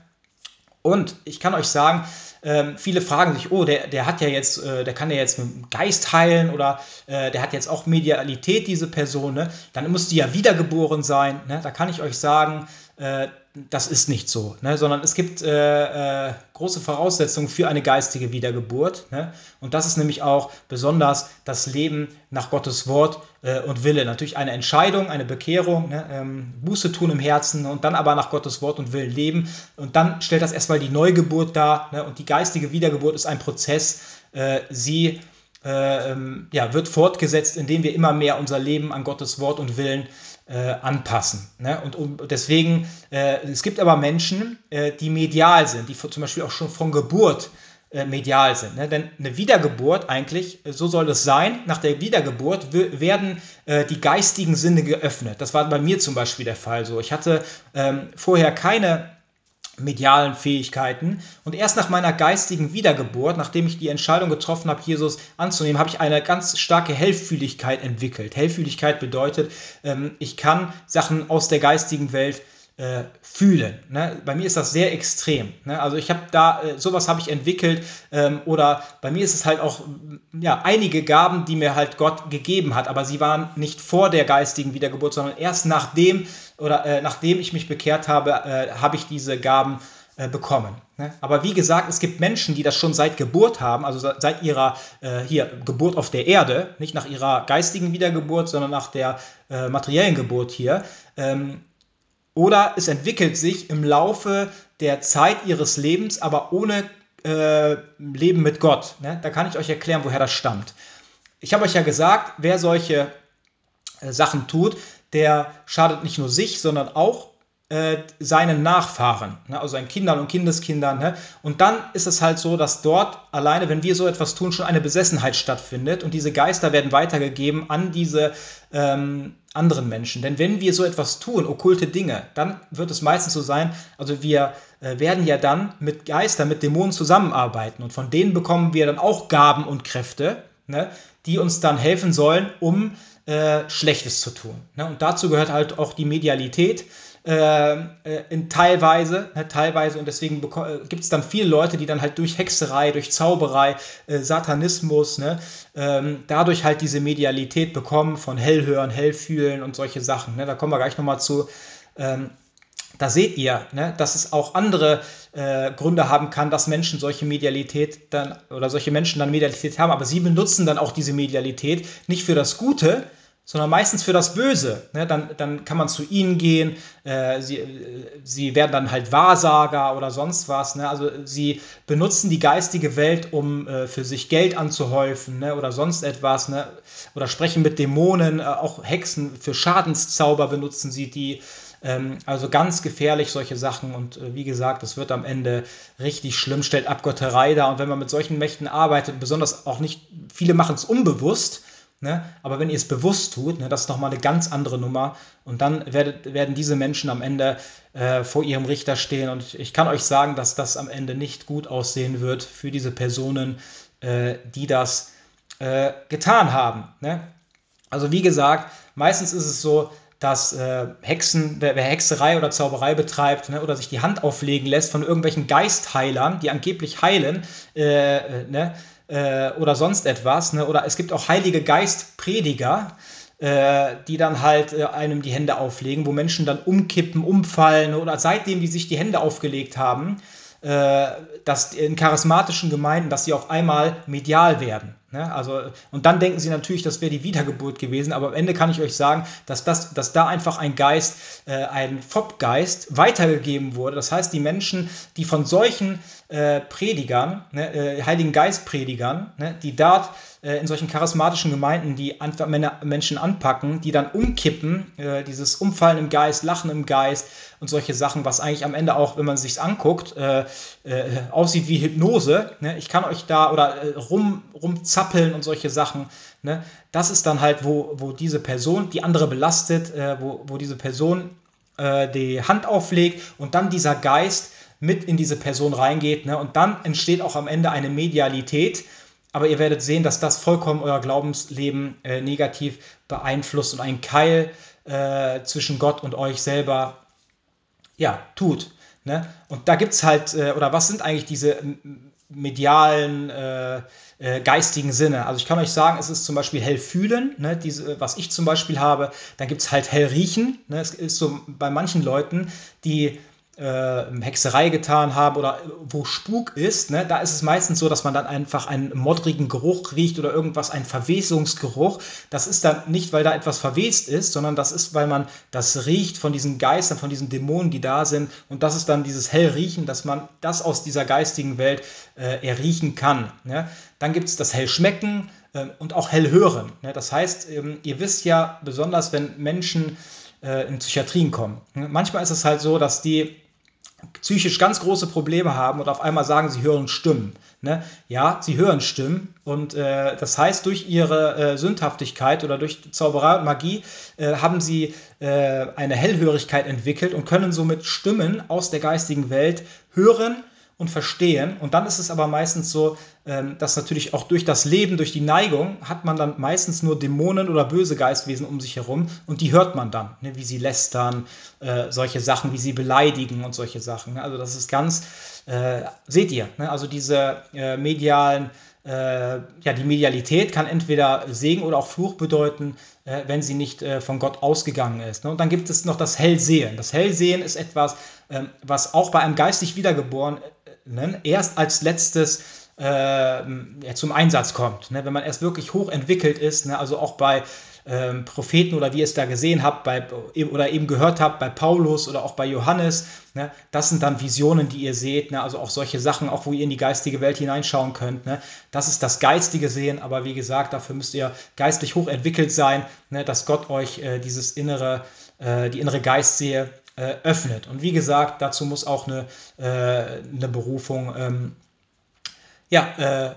Und ich kann euch sagen, ähm, viele fragen sich, oh, der, der hat ja jetzt, äh, der kann ja jetzt mit dem Geist heilen oder äh, der hat jetzt auch Medialität, diese Person, ne? dann muss die ja wiedergeboren sein. Ne? Da kann ich euch sagen, äh, das ist nicht so, ne? sondern es gibt äh, äh, große Voraussetzungen für eine geistige Wiedergeburt. Ne? Und das ist nämlich auch besonders das Leben nach Gottes Wort äh, und Wille. Natürlich eine Entscheidung, eine Bekehrung, ne? ähm, Buße tun im Herzen und dann aber nach Gottes Wort und Willen leben. Und dann stellt das erstmal die Neugeburt dar. Ne? Und die geistige Wiedergeburt ist ein Prozess. Äh, sie äh, ähm, ja, wird fortgesetzt, indem wir immer mehr unser Leben an Gottes Wort und Willen äh, anpassen. Ne? Und um, deswegen, äh, es gibt aber Menschen, äh, die medial sind, die zum Beispiel auch schon von Geburt äh, medial sind. Ne? Denn eine Wiedergeburt eigentlich, äh, so soll es sein, nach der Wiedergeburt werden äh, die geistigen Sinne geöffnet. Das war bei mir zum Beispiel der Fall so. Ich hatte ähm, vorher keine medialen Fähigkeiten. Und erst nach meiner geistigen Wiedergeburt, nachdem ich die Entscheidung getroffen habe, Jesus anzunehmen, habe ich eine ganz starke Hellfühligkeit entwickelt. Hellfühligkeit bedeutet, ähm, ich kann Sachen aus der geistigen Welt äh, fühlen. Ne? Bei mir ist das sehr extrem. Ne? Also ich habe da, äh, sowas habe ich entwickelt ähm, oder bei mir ist es halt auch ja, einige Gaben, die mir halt Gott gegeben hat, aber sie waren nicht vor der geistigen Wiedergeburt, sondern erst nachdem oder äh, nachdem ich mich bekehrt habe, äh, habe ich diese Gaben äh, bekommen. Ne? Aber wie gesagt, es gibt Menschen, die das schon seit Geburt haben, also seit ihrer äh, hier Geburt auf der Erde, nicht nach ihrer geistigen Wiedergeburt, sondern nach der äh, materiellen Geburt hier. Ähm, oder es entwickelt sich im Laufe der Zeit ihres Lebens, aber ohne äh, Leben mit Gott. Ne? Da kann ich euch erklären, woher das stammt. Ich habe euch ja gesagt, wer solche äh, Sachen tut, der schadet nicht nur sich, sondern auch äh, seinen Nachfahren, ne? also seinen Kindern und Kindeskindern. Ne? Und dann ist es halt so, dass dort alleine, wenn wir so etwas tun, schon eine Besessenheit stattfindet und diese Geister werden weitergegeben an diese ähm, anderen Menschen. Denn wenn wir so etwas tun, okkulte Dinge, dann wird es meistens so sein, also wir äh, werden ja dann mit Geistern, mit Dämonen zusammenarbeiten und von denen bekommen wir dann auch Gaben und Kräfte, ne, die uns dann helfen sollen, um äh, Schlechtes zu tun. Ne? Und dazu gehört halt auch die Medialität. Äh, äh, in teilweise, ne, teilweise und deswegen äh, gibt es dann viele Leute, die dann halt durch Hexerei, durch Zauberei, äh, Satanismus, ne, ähm, dadurch halt diese Medialität bekommen von Hellhören, Hellfühlen und solche Sachen. Ne, da kommen wir gleich nochmal zu. Ähm, da seht ihr, ne, dass es auch andere äh, Gründe haben kann, dass Menschen solche Medialität dann oder solche Menschen dann Medialität haben, aber sie benutzen dann auch diese Medialität nicht für das Gute, sondern meistens für das Böse. Ne? Dann, dann kann man zu ihnen gehen, äh, sie, äh, sie werden dann halt Wahrsager oder sonst was. Ne? Also sie benutzen die geistige Welt, um äh, für sich Geld anzuhäufen ne? oder sonst etwas. Ne? Oder sprechen mit Dämonen, äh, auch Hexen für Schadenszauber benutzen sie die. Ähm, also ganz gefährlich solche Sachen und äh, wie gesagt, es wird am Ende richtig schlimm, stellt Abgotterei dar. Und wenn man mit solchen Mächten arbeitet, besonders auch nicht, viele machen es unbewusst, Ne? Aber wenn ihr es bewusst tut, ne, das ist nochmal eine ganz andere Nummer. Und dann werdet, werden diese Menschen am Ende äh, vor ihrem Richter stehen. Und ich kann euch sagen, dass das am Ende nicht gut aussehen wird für diese Personen, äh, die das äh, getan haben. Ne? Also wie gesagt, meistens ist es so, dass äh, Hexen, wer, wer, Hexerei oder Zauberei betreibt ne, oder sich die Hand auflegen lässt von irgendwelchen Geistheilern, die angeblich heilen, äh, äh, ne, äh, oder sonst etwas. Ne? Oder es gibt auch Heilige Geistprediger, äh, die dann halt äh, einem die Hände auflegen, wo Menschen dann umkippen, umfallen oder seitdem die sich die Hände aufgelegt haben, äh, dass in charismatischen Gemeinden, dass sie auf einmal medial werden. Ne? Also, und dann denken sie natürlich, das wäre die Wiedergeburt gewesen, aber am Ende kann ich euch sagen, dass, das, dass da einfach ein Geist, äh, ein Fopp-Geist weitergegeben wurde. Das heißt, die Menschen, die von solchen äh, Predigern, ne, äh, Heiligen Geist-Predigern, ne, die dort äh, in solchen charismatischen Gemeinden, die Menschen anpacken, die dann umkippen, äh, dieses Umfallen im Geist, Lachen im Geist und solche Sachen, was eigentlich am Ende auch, wenn man sich anguckt, äh, aussieht wie Hypnose. Ne? Ich kann euch da oder äh, rum, rumzappeln und solche Sachen. Ne? Das ist dann halt, wo, wo diese Person die andere belastet, äh, wo, wo diese Person die Hand auflegt und dann dieser Geist mit in diese Person reingeht. Ne? Und dann entsteht auch am Ende eine Medialität aber ihr werdet sehen, dass das vollkommen euer Glaubensleben äh, negativ beeinflusst und einen Keil äh, zwischen Gott und euch selber ja, tut. Ne? Und da gibt es halt, äh, oder was sind eigentlich diese medialen, äh, äh, geistigen Sinne? Also ich kann euch sagen, es ist zum Beispiel hell fühlen, ne? diese, was ich zum Beispiel habe. Dann gibt es halt hell riechen. Ne? Es ist so bei manchen Leuten, die äh, Hexerei getan haben oder wo Spuk ist, ne, da ist es meistens so, dass man dann einfach einen modrigen Geruch riecht oder irgendwas, einen Verwesungsgeruch. Das ist dann nicht, weil da etwas verwest ist, sondern das ist, weil man das riecht von diesen Geistern, von diesen Dämonen, die da sind. Und das ist dann dieses Hellriechen, dass man das aus dieser geistigen Welt äh, erriechen kann. Ne? Dann gibt es das Hellschmecken äh, und auch Hellhören. Ne? Das heißt, ähm, ihr wisst ja, besonders wenn Menschen äh, in Psychiatrien kommen. Manchmal ist es halt so, dass die psychisch ganz große Probleme haben und auf einmal sagen, sie hören Stimmen. Ne? Ja, sie hören Stimmen und äh, das heißt, durch ihre äh, Sündhaftigkeit oder durch Zauberei und Magie äh, haben sie äh, eine Hellhörigkeit entwickelt und können somit Stimmen aus der geistigen Welt hören und verstehen. Und dann ist es aber meistens so, ähm, dass natürlich auch durch das Leben, durch die Neigung, hat man dann meistens nur Dämonen oder böse Geistwesen um sich herum und die hört man dann, ne, wie sie lästern, äh, solche Sachen, wie sie beleidigen und solche Sachen. Ne? Also das ist ganz, äh, seht ihr, ne? also diese äh, medialen ja, die Medialität kann entweder Segen oder auch Fluch bedeuten, wenn sie nicht von Gott ausgegangen ist. Und dann gibt es noch das Hellsehen. Das Hellsehen ist etwas, ähm, was auch bei einem geistig Wiedergeborenen erst als letztes äh, zum Einsatz kommt. Ne? Wenn man erst wirklich hoch entwickelt ist, ne? also auch bei ähm, Propheten oder wie ihr es da gesehen habt bei, oder eben gehört habt bei Paulus oder auch bei Johannes, ne? das sind dann Visionen, die ihr seht, ne? also auch solche Sachen, auch wo ihr in die geistige Welt hineinschauen könnt. Ne? Das ist das geistige Sehen, aber wie gesagt, dafür müsst ihr geistlich hoch entwickelt sein, ne? dass Gott euch äh, dieses innere, äh, die innere Geistsehe äh, öffnet. Und wie gesagt, dazu muss auch eine, äh, eine Berufung ähm, ja, äh,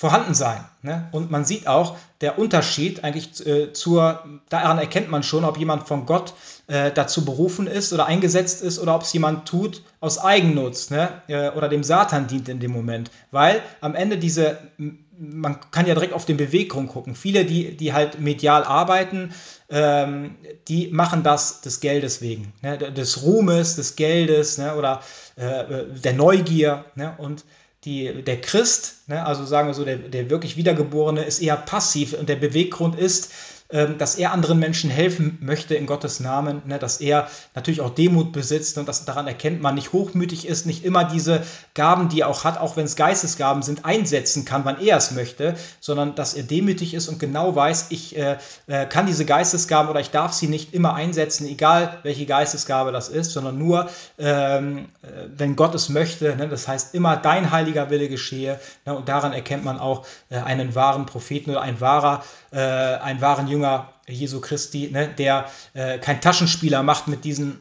vorhanden sein. Ne? Und man sieht auch der Unterschied eigentlich äh, zur, daran erkennt man schon, ob jemand von Gott äh, dazu berufen ist oder eingesetzt ist oder ob es jemand tut aus Eigennutz ne? Äh, oder dem Satan dient in dem Moment. Weil am Ende diese, man kann ja direkt auf den Beweggrund gucken. Viele, die, die halt medial arbeiten, ähm, die machen das des Geldes wegen, ne? des Ruhmes, des Geldes ne? oder äh, der Neugier. Ne? Und die, der Christ, ne, also sagen wir so, der, der wirklich Wiedergeborene, ist eher passiv und der Beweggrund ist, dass er anderen Menschen helfen möchte in Gottes Namen, ne, dass er natürlich auch Demut besitzt und dass daran erkennt man, nicht hochmütig ist, nicht immer diese Gaben, die er auch hat, auch wenn es Geistesgaben sind, einsetzen kann, wann er es möchte, sondern dass er demütig ist und genau weiß, ich äh, äh, kann diese Geistesgaben oder ich darf sie nicht immer einsetzen, egal welche Geistesgabe das ist, sondern nur, ähm, äh, wenn Gott es möchte. Ne, das heißt, immer dein heiliger Wille geschehe. Ne, und daran erkennt man auch äh, einen wahren Propheten oder ein wahrer, äh, einen wahren Jünger Jünger Jesu Christi, ne, der äh, kein Taschenspieler macht mit diesen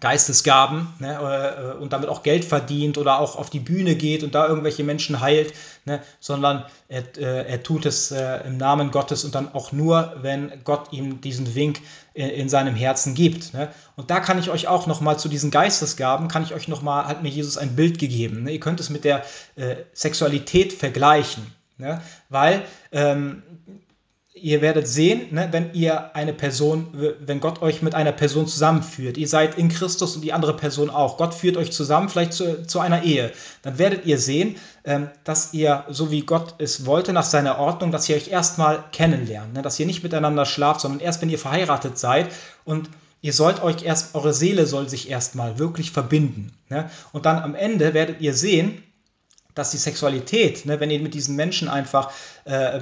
Geistesgaben ne, äh, und damit auch Geld verdient oder auch auf die Bühne geht und da irgendwelche Menschen heilt, ne, sondern er, äh, er tut es äh, im Namen Gottes und dann auch nur, wenn Gott ihm diesen Wink in, in seinem Herzen gibt. Ne. Und da kann ich euch auch nochmal zu diesen Geistesgaben, kann ich euch nochmal, hat mir Jesus ein Bild gegeben. Ne. Ihr könnt es mit der äh, Sexualität vergleichen, ne, weil ähm, ihr werdet sehen, ne, wenn ihr eine Person, wenn Gott euch mit einer Person zusammenführt, ihr seid in Christus und die andere Person auch, Gott führt euch zusammen, vielleicht zu, zu einer Ehe, dann werdet ihr sehen, ähm, dass ihr, so wie Gott es wollte, nach seiner Ordnung, dass ihr euch erstmal kennenlernt, ne, dass ihr nicht miteinander schlaft, sondern erst, wenn ihr verheiratet seid und ihr sollt euch erst, eure Seele soll sich erstmal wirklich verbinden. Ne? Und dann am Ende werdet ihr sehen, dass die Sexualität, ne, wenn ihr mit diesen Menschen einfach, äh,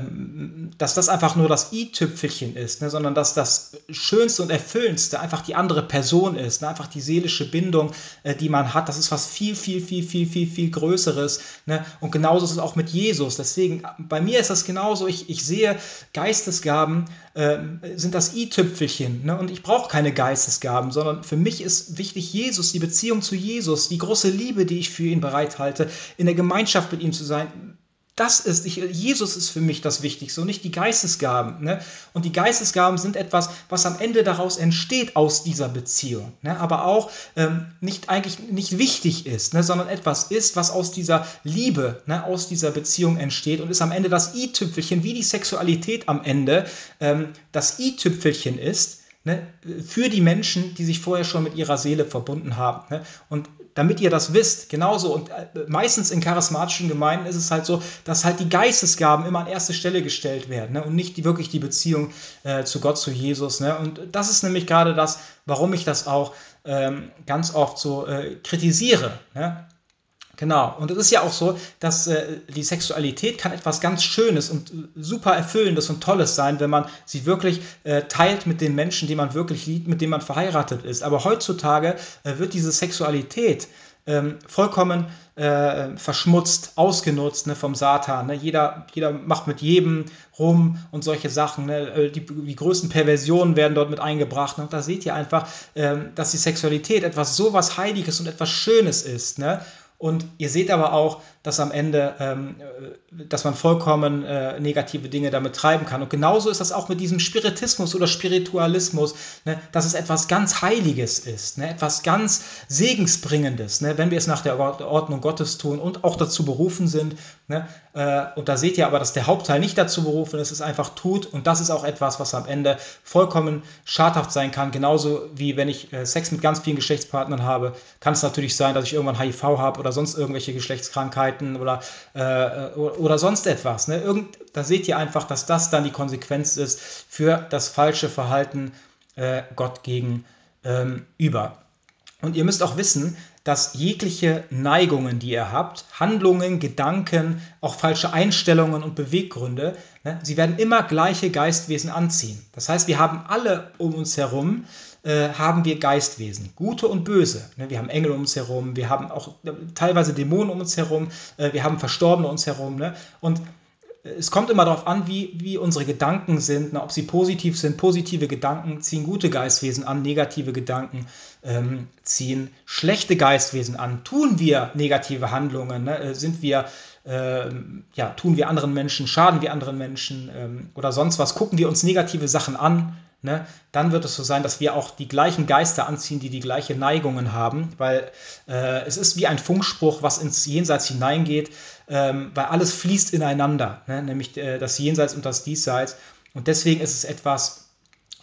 dass das einfach nur das i-Tüpfelchen ist, ne, sondern dass das Schönste und Erfüllendste einfach die andere Person ist, ne, einfach die seelische Bindung, äh, die man hat, das ist was viel, viel, viel, viel, viel, viel Größeres. Ne? Und genauso ist es auch mit Jesus. Deswegen, bei mir ist das genauso, ich, ich sehe Geistesgaben äh, sind das i-Tüpfelchen ne? und ich brauche keine Geistesgaben, sondern für mich ist wichtig Jesus, die Beziehung zu Jesus, die große Liebe, die ich für ihn bereithalte, in der Gemeinschaft mit ihm zu sein, das ist, ich, Jesus ist für mich das Wichtigste und nicht die Geistesgaben. Ne? Und die Geistesgaben sind etwas, was am Ende daraus entsteht aus dieser Beziehung, ne? aber auch ähm, nicht eigentlich nicht wichtig ist, ne? sondern etwas ist, was aus dieser Liebe, ne? aus dieser Beziehung entsteht und ist am Ende das i-Tüpfelchen, wie die Sexualität am Ende ähm, das i-Tüpfelchen ist. Ne, für die Menschen, die sich vorher schon mit ihrer Seele verbunden haben. Ne? Und damit ihr das wisst, genauso. Und äh, meistens in charismatischen Gemeinden ist es halt so, dass halt die Geistesgaben immer an erste Stelle gestellt werden ne? und nicht die, wirklich die Beziehung äh, zu Gott, zu Jesus. Ne? Und das ist nämlich gerade das, warum ich das auch ähm, ganz oft so äh, kritisiere. Ne? Genau, und es ist ja auch so, dass äh, die Sexualität kann etwas ganz Schönes und äh, super Erfüllendes und Tolles sein, wenn man sie wirklich äh, teilt mit den Menschen, die man wirklich liebt, mit denen man verheiratet ist. Aber heutzutage äh, wird diese Sexualität ähm, vollkommen äh, verschmutzt, ausgenutzt ne, vom Satan. Ne? Jeder, jeder macht mit jedem rum und solche Sachen. Ne? Äh, die, die größten Perversionen werden dort mit eingebracht. Ne? Und da seht ihr einfach, ähm, dass die Sexualität etwas so was Heiliges und etwas Schönes ist. Ne? Und ihr seht aber auch, dass am Ende, ähm, äh, dass man vollkommen äh, negative Dinge damit treiben kann. Und genauso ist das auch mit diesem Spiritismus oder Spiritualismus, ne, dass es etwas ganz Heiliges ist, ne, etwas ganz Segensbringendes, ne, wenn wir es nach der Ordnung Gottes tun und auch dazu berufen sind. Ne, äh, und da seht ihr aber, dass der Hauptteil nicht dazu berufen ist, es einfach tut. Und das ist auch etwas, was am Ende vollkommen schadhaft sein kann. Genauso wie wenn ich äh, Sex mit ganz vielen Geschlechtspartnern habe, kann es natürlich sein, dass ich irgendwann HIV habe oder sonst irgendwelche Geschlechtskrankheiten oder, äh, oder sonst etwas. Ne? Irgend, da seht ihr einfach, dass das dann die Konsequenz ist für das falsche Verhalten äh, Gott gegenüber. Ähm, und ihr müsst auch wissen, dass jegliche Neigungen, die ihr habt, Handlungen, Gedanken, auch falsche Einstellungen und Beweggründe, ne, sie werden immer gleiche Geistwesen anziehen. Das heißt, wir haben alle um uns herum, äh, haben wir Geistwesen, gute und böse. Ne, wir haben Engel um uns herum, wir haben auch äh, teilweise Dämonen um uns herum, äh, wir haben Verstorbene um uns herum. Ne? Und es kommt immer darauf an, wie, wie unsere Gedanken sind, na, ob sie positiv sind. Positive Gedanken ziehen gute Geistwesen an, negative Gedanken ähm, ziehen schlechte Geistwesen an. Tun wir negative Handlungen, ne? Sind wir, äh, ja, tun wir anderen Menschen, schaden wir anderen Menschen ähm, oder sonst was, gucken wir uns negative Sachen an, ne, dann wird es so sein, dass wir auch die gleichen Geister anziehen, die die gleichen Neigungen haben, weil äh, es ist wie ein Funkspruch, was ins Jenseits hineingeht, ähm, weil alles fließt ineinander, ne, nämlich äh, das Jenseits und das Diesseits. Und deswegen ist es etwas,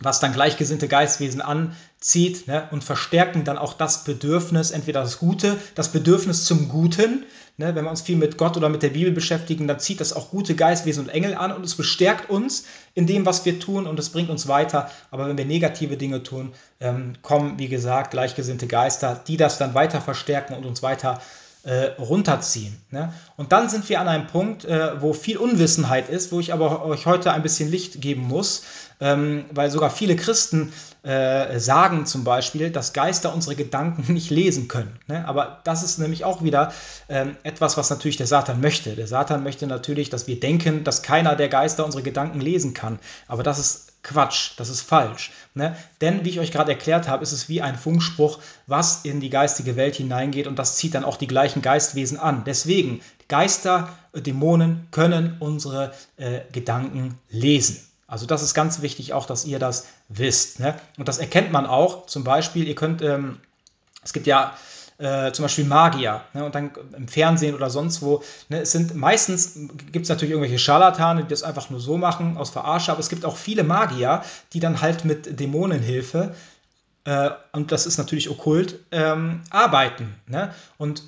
was dann gleichgesinnte Geistwesen anzieht ne, und verstärken dann auch das Bedürfnis, entweder das Gute, das Bedürfnis zum Guten, Ne, wenn wir uns viel mit Gott oder mit der Bibel beschäftigen, dann zieht das auch gute Geistwesen und Engel an und es bestärkt uns in dem, was wir tun und es bringt uns weiter. Aber wenn wir negative Dinge tun, ähm, kommen, wie gesagt, gleichgesinnte Geister, die das dann weiter verstärken und uns weiter äh, runterziehen. Ne? Und dann sind wir an einem Punkt, äh, wo viel Unwissenheit ist, wo ich aber euch heute ein bisschen Licht geben muss, ähm, weil sogar viele Christen äh, sagen zum Beispiel, dass Geister unsere Gedanken nicht lesen können. Ne? Aber das ist nämlich auch wieder ähm, etwas, was natürlich der Satan möchte. Der Satan möchte natürlich, dass wir denken, dass keiner der Geister unsere Gedanken lesen kann. Aber das ist Quatsch, das ist falsch. Ne? Denn, wie ich euch gerade erklärt habe, ist es wie ein Funkspruch, was in die geistige Welt hineingeht und das zieht dann auch die gleichen Geistwesen an. Deswegen, Geister, äh, Dämonen können unsere äh, Gedanken lesen. Also das ist ganz wichtig auch, dass ihr das wisst. Ne? Und das erkennt man auch. Zum Beispiel, ihr könnt, ähm, es gibt ja äh, zum Beispiel Magier. Ne? Und dann im Fernsehen oder sonst wo. Ne? Es sind meistens, gibt es natürlich irgendwelche Scharlatane, die das einfach nur so machen, aus Verarsche, aber es gibt auch viele Magier, die dann halt mit Dämonenhilfe äh, und das ist natürlich okkult, ähm, arbeiten. Ne? Und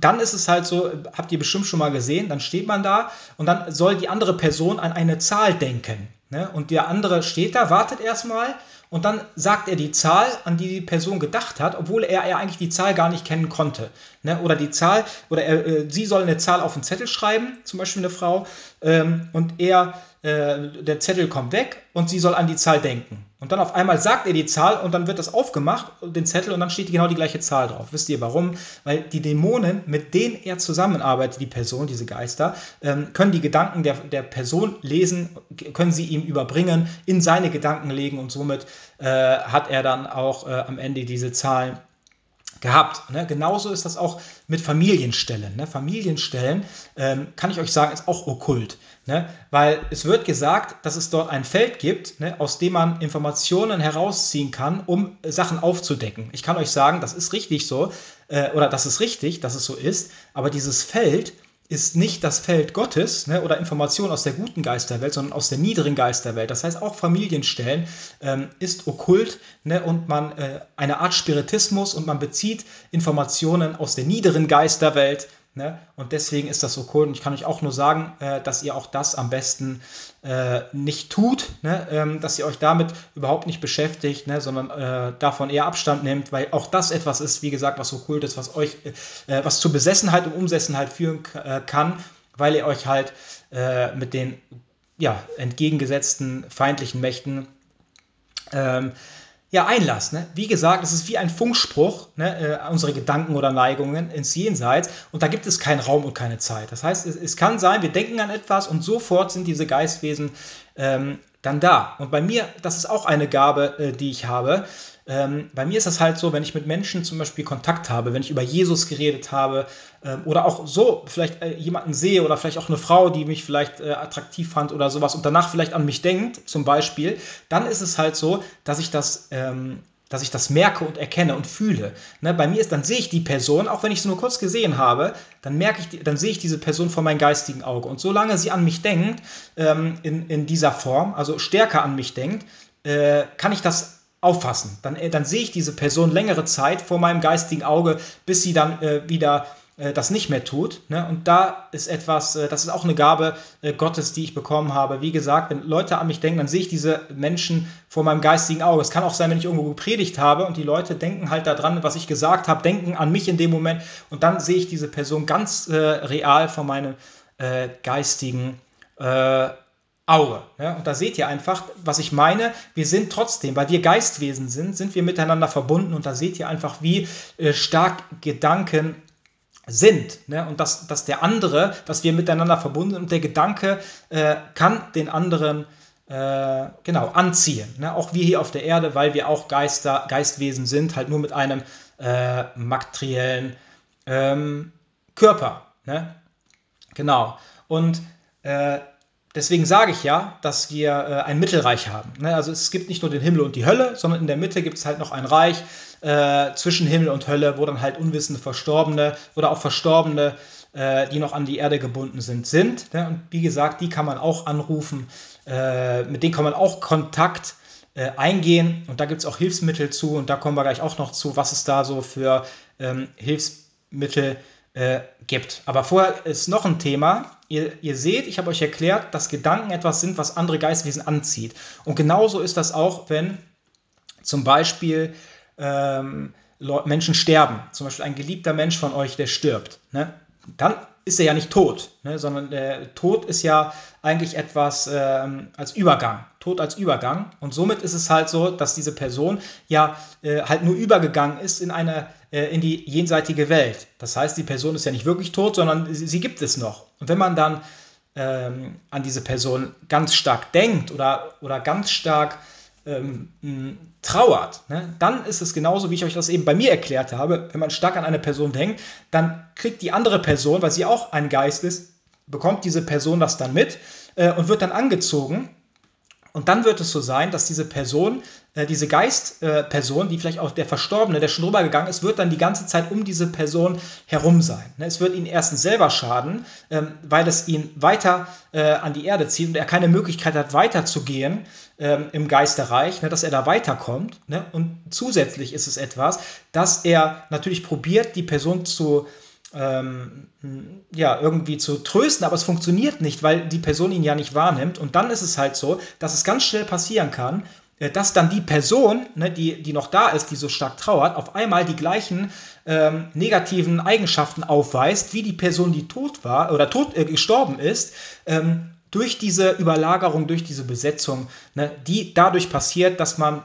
dann ist es halt so, habt ihr bestimmt schon mal gesehen, dann steht man da und dann soll die andere Person an eine Zahl denken. Ne? Und der andere steht da, wartet erstmal und dann sagt er die Zahl, an die die Person gedacht hat, obwohl er, er eigentlich die Zahl gar nicht kennen konnte. Ne? Oder die Zahl, oder er, äh, sie soll eine Zahl auf einen Zettel schreiben, zum Beispiel eine Frau, ähm, und er, äh, der Zettel kommt weg und sie soll an die Zahl denken. Und dann auf einmal sagt er die Zahl und dann wird das aufgemacht, den Zettel, und dann steht genau die gleiche Zahl drauf. Wisst ihr warum? Weil die Dämonen, mit denen er zusammenarbeitet, die Person, diese Geister, ähm, können die Gedanken der, der Person lesen, können sie ihm überbringen, in seine Gedanken legen und somit äh, hat er dann auch äh, am Ende diese Zahlen gehabt. Ne? Genauso ist das auch mit Familienstellen. Ne? Familienstellen, ähm, kann ich euch sagen, ist auch okkult. Ne? Weil es wird gesagt, dass es dort ein Feld gibt, ne, aus dem man Informationen herausziehen kann, um Sachen aufzudecken. Ich kann euch sagen, das ist richtig so, äh, oder das ist richtig, dass es so ist, aber dieses Feld ist nicht das Feld Gottes ne, oder Informationen aus der guten Geisterwelt, sondern aus der niederen Geisterwelt. Das heißt, auch Familienstellen ähm, ist okkult ne, und man äh, eine Art Spiritismus und man bezieht Informationen aus der niederen Geisterwelt Ne? Und deswegen ist das so cool. Und ich kann euch auch nur sagen, äh, dass ihr auch das am besten äh, nicht tut, ne? ähm, dass ihr euch damit überhaupt nicht beschäftigt, ne? sondern äh, davon eher Abstand nehmt, weil auch das etwas ist, wie gesagt, was so cool ist, was euch, äh, was zu Besessenheit und Umsessenheit führen äh, kann, weil ihr euch halt äh, mit den ja, entgegengesetzten feindlichen Mächten ähm, ja, Einlass. Ne? Wie gesagt, es ist wie ein Funkspruch, ne? äh, unsere Gedanken oder Neigungen ins Jenseits. Und da gibt es keinen Raum und keine Zeit. Das heißt, es, es kann sein, wir denken an etwas und sofort sind diese Geistwesen ähm, dann da. Und bei mir, das ist auch eine Gabe, äh, die ich habe. Ähm, bei mir ist das halt so, wenn ich mit Menschen zum Beispiel Kontakt habe, wenn ich über Jesus geredet habe ähm, oder auch so vielleicht äh, jemanden sehe oder vielleicht auch eine Frau, die mich vielleicht äh, attraktiv fand oder sowas und danach vielleicht an mich denkt, zum Beispiel, dann ist es halt so, dass ich das ähm, dass ich das merke und erkenne und fühle. Ne, bei mir ist, dann sehe ich die Person, auch wenn ich sie nur kurz gesehen habe, dann merke ich, dann sehe ich diese Person vor meinem geistigen Auge. Und solange sie an mich denkt, ähm, in, in dieser Form, also stärker an mich denkt, äh, kann ich das auffassen. Dann, äh, dann sehe ich diese Person längere Zeit vor meinem geistigen Auge, bis sie dann äh, wieder äh, das nicht mehr tut. Ne? Und da ist etwas, äh, das ist auch eine Gabe äh, Gottes, die ich bekommen habe. Wie gesagt, wenn Leute an mich denken, dann sehe ich diese Menschen vor meinem geistigen Auge. Es kann auch sein, wenn ich irgendwo gepredigt habe und die Leute denken halt daran, was ich gesagt habe, denken an mich in dem Moment und dann sehe ich diese Person ganz äh, real vor meinem geistigen Auge. Auge. Ja, und da seht ihr einfach, was ich meine. Wir sind trotzdem, weil wir Geistwesen sind, sind wir miteinander verbunden und da seht ihr einfach, wie äh, stark Gedanken sind. Ne? Und dass, dass der andere, dass wir miteinander verbunden sind und der Gedanke äh, kann den anderen äh, genau anziehen. Ne? Auch wir hier auf der Erde, weil wir auch Geister, Geistwesen sind, halt nur mit einem äh, materiellen ähm, Körper. Ne? Genau. Und äh, deswegen sage ich ja, dass wir äh, ein Mittelreich haben. Ne? Also es gibt nicht nur den Himmel und die Hölle, sondern in der Mitte gibt es halt noch ein Reich äh, zwischen Himmel und Hölle, wo dann halt unwissende Verstorbene oder auch Verstorbene, äh, die noch an die Erde gebunden sind, sind. Ne? Und wie gesagt, die kann man auch anrufen, äh, mit denen kann man auch Kontakt äh, eingehen und da gibt es auch Hilfsmittel zu und da kommen wir gleich auch noch zu, was es da so für ähm, Hilfsmittel äh, gibt. Aber vorher ist noch ein Thema, Ihr, ihr seht, ich habe euch erklärt, dass Gedanken etwas sind, was andere Geistwesen anzieht. Und genauso ist das auch, wenn zum Beispiel ähm, Menschen sterben. Zum Beispiel ein geliebter Mensch von euch, der stirbt. Ne? Dann ist er ja nicht tot, ne? sondern der Tod ist ja eigentlich etwas ähm, als Übergang. Tod als Übergang. Und somit ist es halt so, dass diese Person ja äh, halt nur übergegangen ist in eine, äh, in die jenseitige Welt. Das heißt, die Person ist ja nicht wirklich tot, sondern sie, sie gibt es noch. Und wenn man dann ähm, an diese Person ganz stark denkt oder, oder ganz stark ähm, trauert, ne, dann ist es genauso, wie ich euch das eben bei mir erklärt habe. Wenn man stark an eine Person denkt, dann kriegt die andere Person, weil sie auch ein Geist ist, bekommt diese Person das dann mit äh, und wird dann angezogen Und dann wird es so sein, dass diese Person, äh, diese Geistperson, äh, die vielleicht auch der Verstorbene, der schon rübergegangen ist, wird dann die ganze Zeit um diese Person herum sein. Ne? Es wird ihn erstens selber schaden, ähm, weil es ihn weiter äh, an die Erde zieht und er keine Möglichkeit hat, weiterzugehen ähm, im Geisterreich, ne? dass er da weiterkommt. Ne? Und zusätzlich ist es etwas, dass er natürlich probiert, die Person zu ähm, ja, irgendwie zu trösten, aber es funktioniert nicht, weil die Person ihn ja nicht wahrnimmt. Und dann ist es halt so, dass es ganz schnell passieren kann, dass dann die Person, ne, die, die noch da ist, die so stark trauert, auf einmal die gleichen ähm, negativen Eigenschaften aufweist, wie die Person, die tot war oder tot äh, gestorben ist, ähm, durch diese Überlagerung, durch diese Besetzung, ne, die dadurch passiert, dass man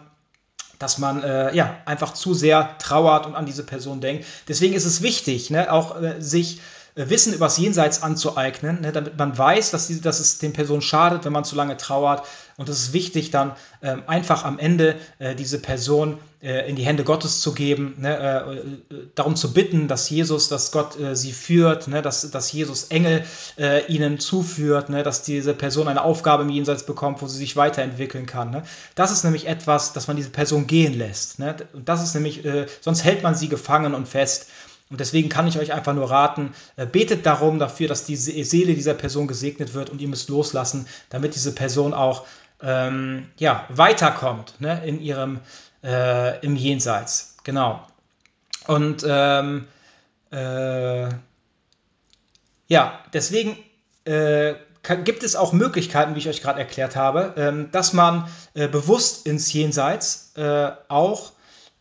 dass man äh, ja einfach zu sehr trauert und an diese Person denkt. Deswegen ist es wichtig, ne, auch äh, sich äh, Wissen übers Jenseits anzueignen, ne, damit man weiß, dass, die, dass es den Personen schadet, wenn man zu lange trauert. Und es ist wichtig, dann ähm, einfach am Ende äh, diese Person äh, in die Hände Gottes zu geben, ne, äh, äh darum zu bitten, dass Jesus, dass Gott äh, sie führt, ne, dass, dass Jesus Engel ihnen zuführt, ne, dass diese Person eine Aufgabe im Jenseits bekommt, wo sie sich weiterentwickeln kann. Ne. Das ist nämlich etwas, dass man diese Person gehen lässt. Ne. Und das ist nämlich, sonst hält man sie gefangen und fest. Und deswegen kann ich euch einfach nur raten, äh, betet darum dafür, dass die Seele dieser Person gesegnet wird und ihr müsst loslassen, damit diese Person auch ähm, ja, weiterkommt ne, in ihrem, äh, im Jenseits. Genau. Und ähm, äh, ja, deswegen äh, gibt es auch Möglichkeiten, wie ich euch gerade erklärt habe, ähm, dass man äh, bewusst ins Jenseits äh, auch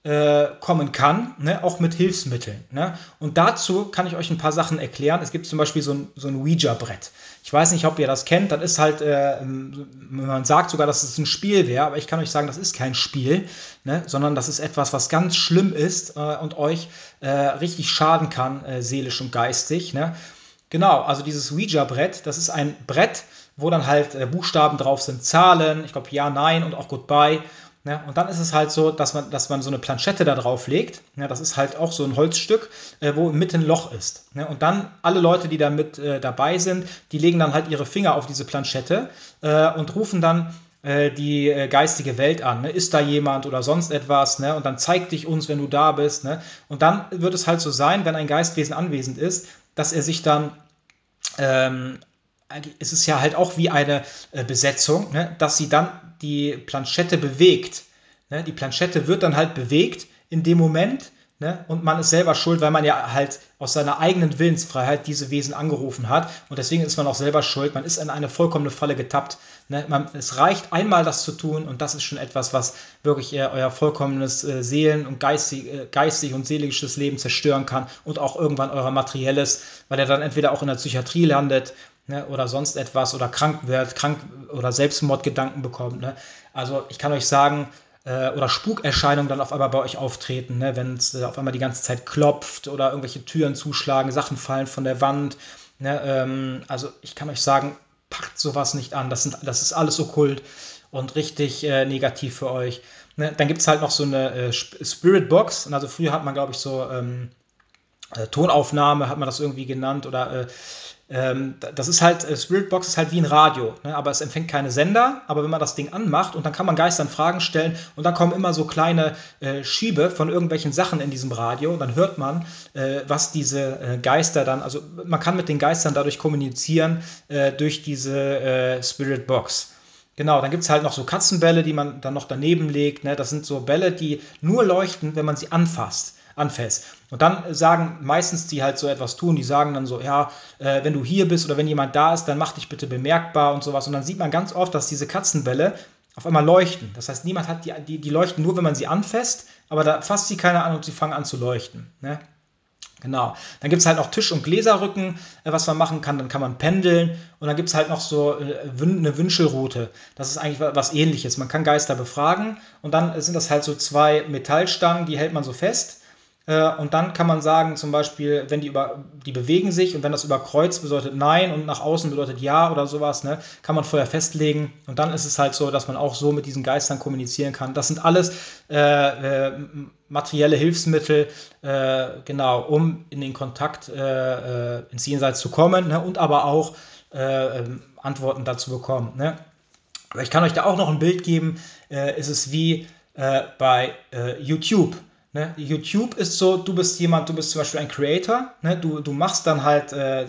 äh, kommen kann, ne, auch mit Hilfsmitteln. Ne? Und dazu kann ich euch ein paar Sachen erklären. Es gibt zum Beispiel so ein, so ein Ouija-Brett. Ich weiß nicht, ob ihr das kennt. Das ist halt, äh, man sagt sogar, dass es ein Spiel wäre, aber ich kann euch sagen, das ist kein Spiel, ne? sondern das ist etwas, was ganz schlimm ist äh, und euch äh, richtig schaden kann, äh, seelisch und geistig. Ne? Genau, also dieses Ouija-Brett, das ist ein Brett, wo dann halt Buchstaben drauf sind, Zahlen, ich glaube ja, nein und auch Goodbye. Ja, und dann ist es halt so, dass man, dass man so eine Planchette da drauf legt. Ja, das ist halt auch so ein Holzstück, äh, wo mitten ein Loch ist. Ja, und dann alle Leute, die da mit äh, dabei sind, die legen dann halt ihre Finger auf diese Planchette äh, und rufen dann äh, die äh, geistige Welt an. Ne? Ist da jemand oder sonst etwas? Ne? Und dann zeig dich uns, wenn du da bist. Ne? Und dann wird es halt so sein, wenn ein Geistwesen anwesend ist, dass er sich dann ähm, es ist ja halt auch wie eine äh, Besetzung, ne, dass sie dann die Planchette bewegt. Ne? Die Planchette wird dann halt bewegt in dem Moment ne? und man ist selber schuld, weil man ja halt aus seiner eigenen Willensfreiheit diese Wesen angerufen hat und deswegen ist man auch selber schuld. Man ist in eine vollkommene Falle getappt. Ne? Man, es reicht einmal das zu tun und das ist schon etwas, was wirklich äh, euer vollkommenes äh, Seelen- und geistig, äh, geistig und seelisches Leben zerstören kann und auch irgendwann euer materielles, weil er dann entweder auch in der Psychiatrie landet ne, oder sonst etwas oder krank wird, krank oder Selbstmordgedanken bekommt. Ne? Also ich kann euch sagen, äh, oder Spukerscheinungen dann auf einmal bei euch auftreten, ne? wenn es äh, auf einmal die ganze Zeit klopft oder irgendwelche Türen zuschlagen, Sachen fallen von der Wand. Ne? Ähm, also ich kann euch sagen, packt sowas nicht an. Das, sind, das ist alles okkult und richtig äh, negativ für euch. Ne? Dann gibt es halt noch so eine äh, Spirit Box. Also früher hat man, glaube ich, so ähm, äh, Tonaufnahme, hat man das irgendwie genannt oder äh, das ist halt, äh, Spiritbox ist halt wie ein Radio, ne? aber es empfängt keine Sender. Aber wenn man das Ding anmacht und dann kann man Geistern Fragen stellen und dann kommen immer so kleine äh, Schiebe von irgendwelchen Sachen in diesem Radio. Und dann hört man, äh, was diese äh, Geister dann, also man kann mit den Geistern dadurch kommunizieren äh, durch diese äh, Spiritbox. Genau, dann gibt es halt noch so Katzenbälle, die man dann noch daneben legt. Ne? Das sind so Bälle, die nur leuchten, wenn man sie anfasst anfasst. Und dann sagen meistens die halt so etwas tun, die sagen dann so, ja, äh, wenn du hier bist oder wenn jemand da ist, dann mach dich bitte bemerkbar und sowas. Und dann sieht man ganz oft, dass diese Katzenbälle auf einmal leuchten. Das heißt, niemand hat die, die, die leuchten nur, wenn man sie anfasst, aber da fasst sie keiner an und sie fangen an zu leuchten. Ne? Genau. Dann gibt es halt noch Tisch- und Gläserrücken, äh, was man machen kann. Dann kann man pendeln. Und dann gibt es halt noch so äh, eine Wünschelroute. Das ist eigentlich was ähnliches. Man kann Geister befragen und dann sind das halt so zwei Metallstangen, die hält man so fest. Äh, und dann kann man sagen, zum Beispiel, wenn die über, die bewegen sich und wenn das über Kreuz bedeutet Nein und nach außen bedeutet Ja oder sowas, ne, kann man vorher festlegen. Und dann ist es halt so, dass man auch so mit diesen Geistern kommunizieren kann. Das sind alles äh, äh, materielle Hilfsmittel, äh, genau, um in den Kontakt äh, äh, ins Jenseits zu kommen ne, und aber auch ähm, Antworten dazu bekommen. Ne? Aber ich kann euch da auch noch ein Bild geben. Ist es wie bei YouTube. Ne? YouTube ist so, du bist jemand, du bist zum Beispiel ein Creator, ne? du, du machst dann halt äh,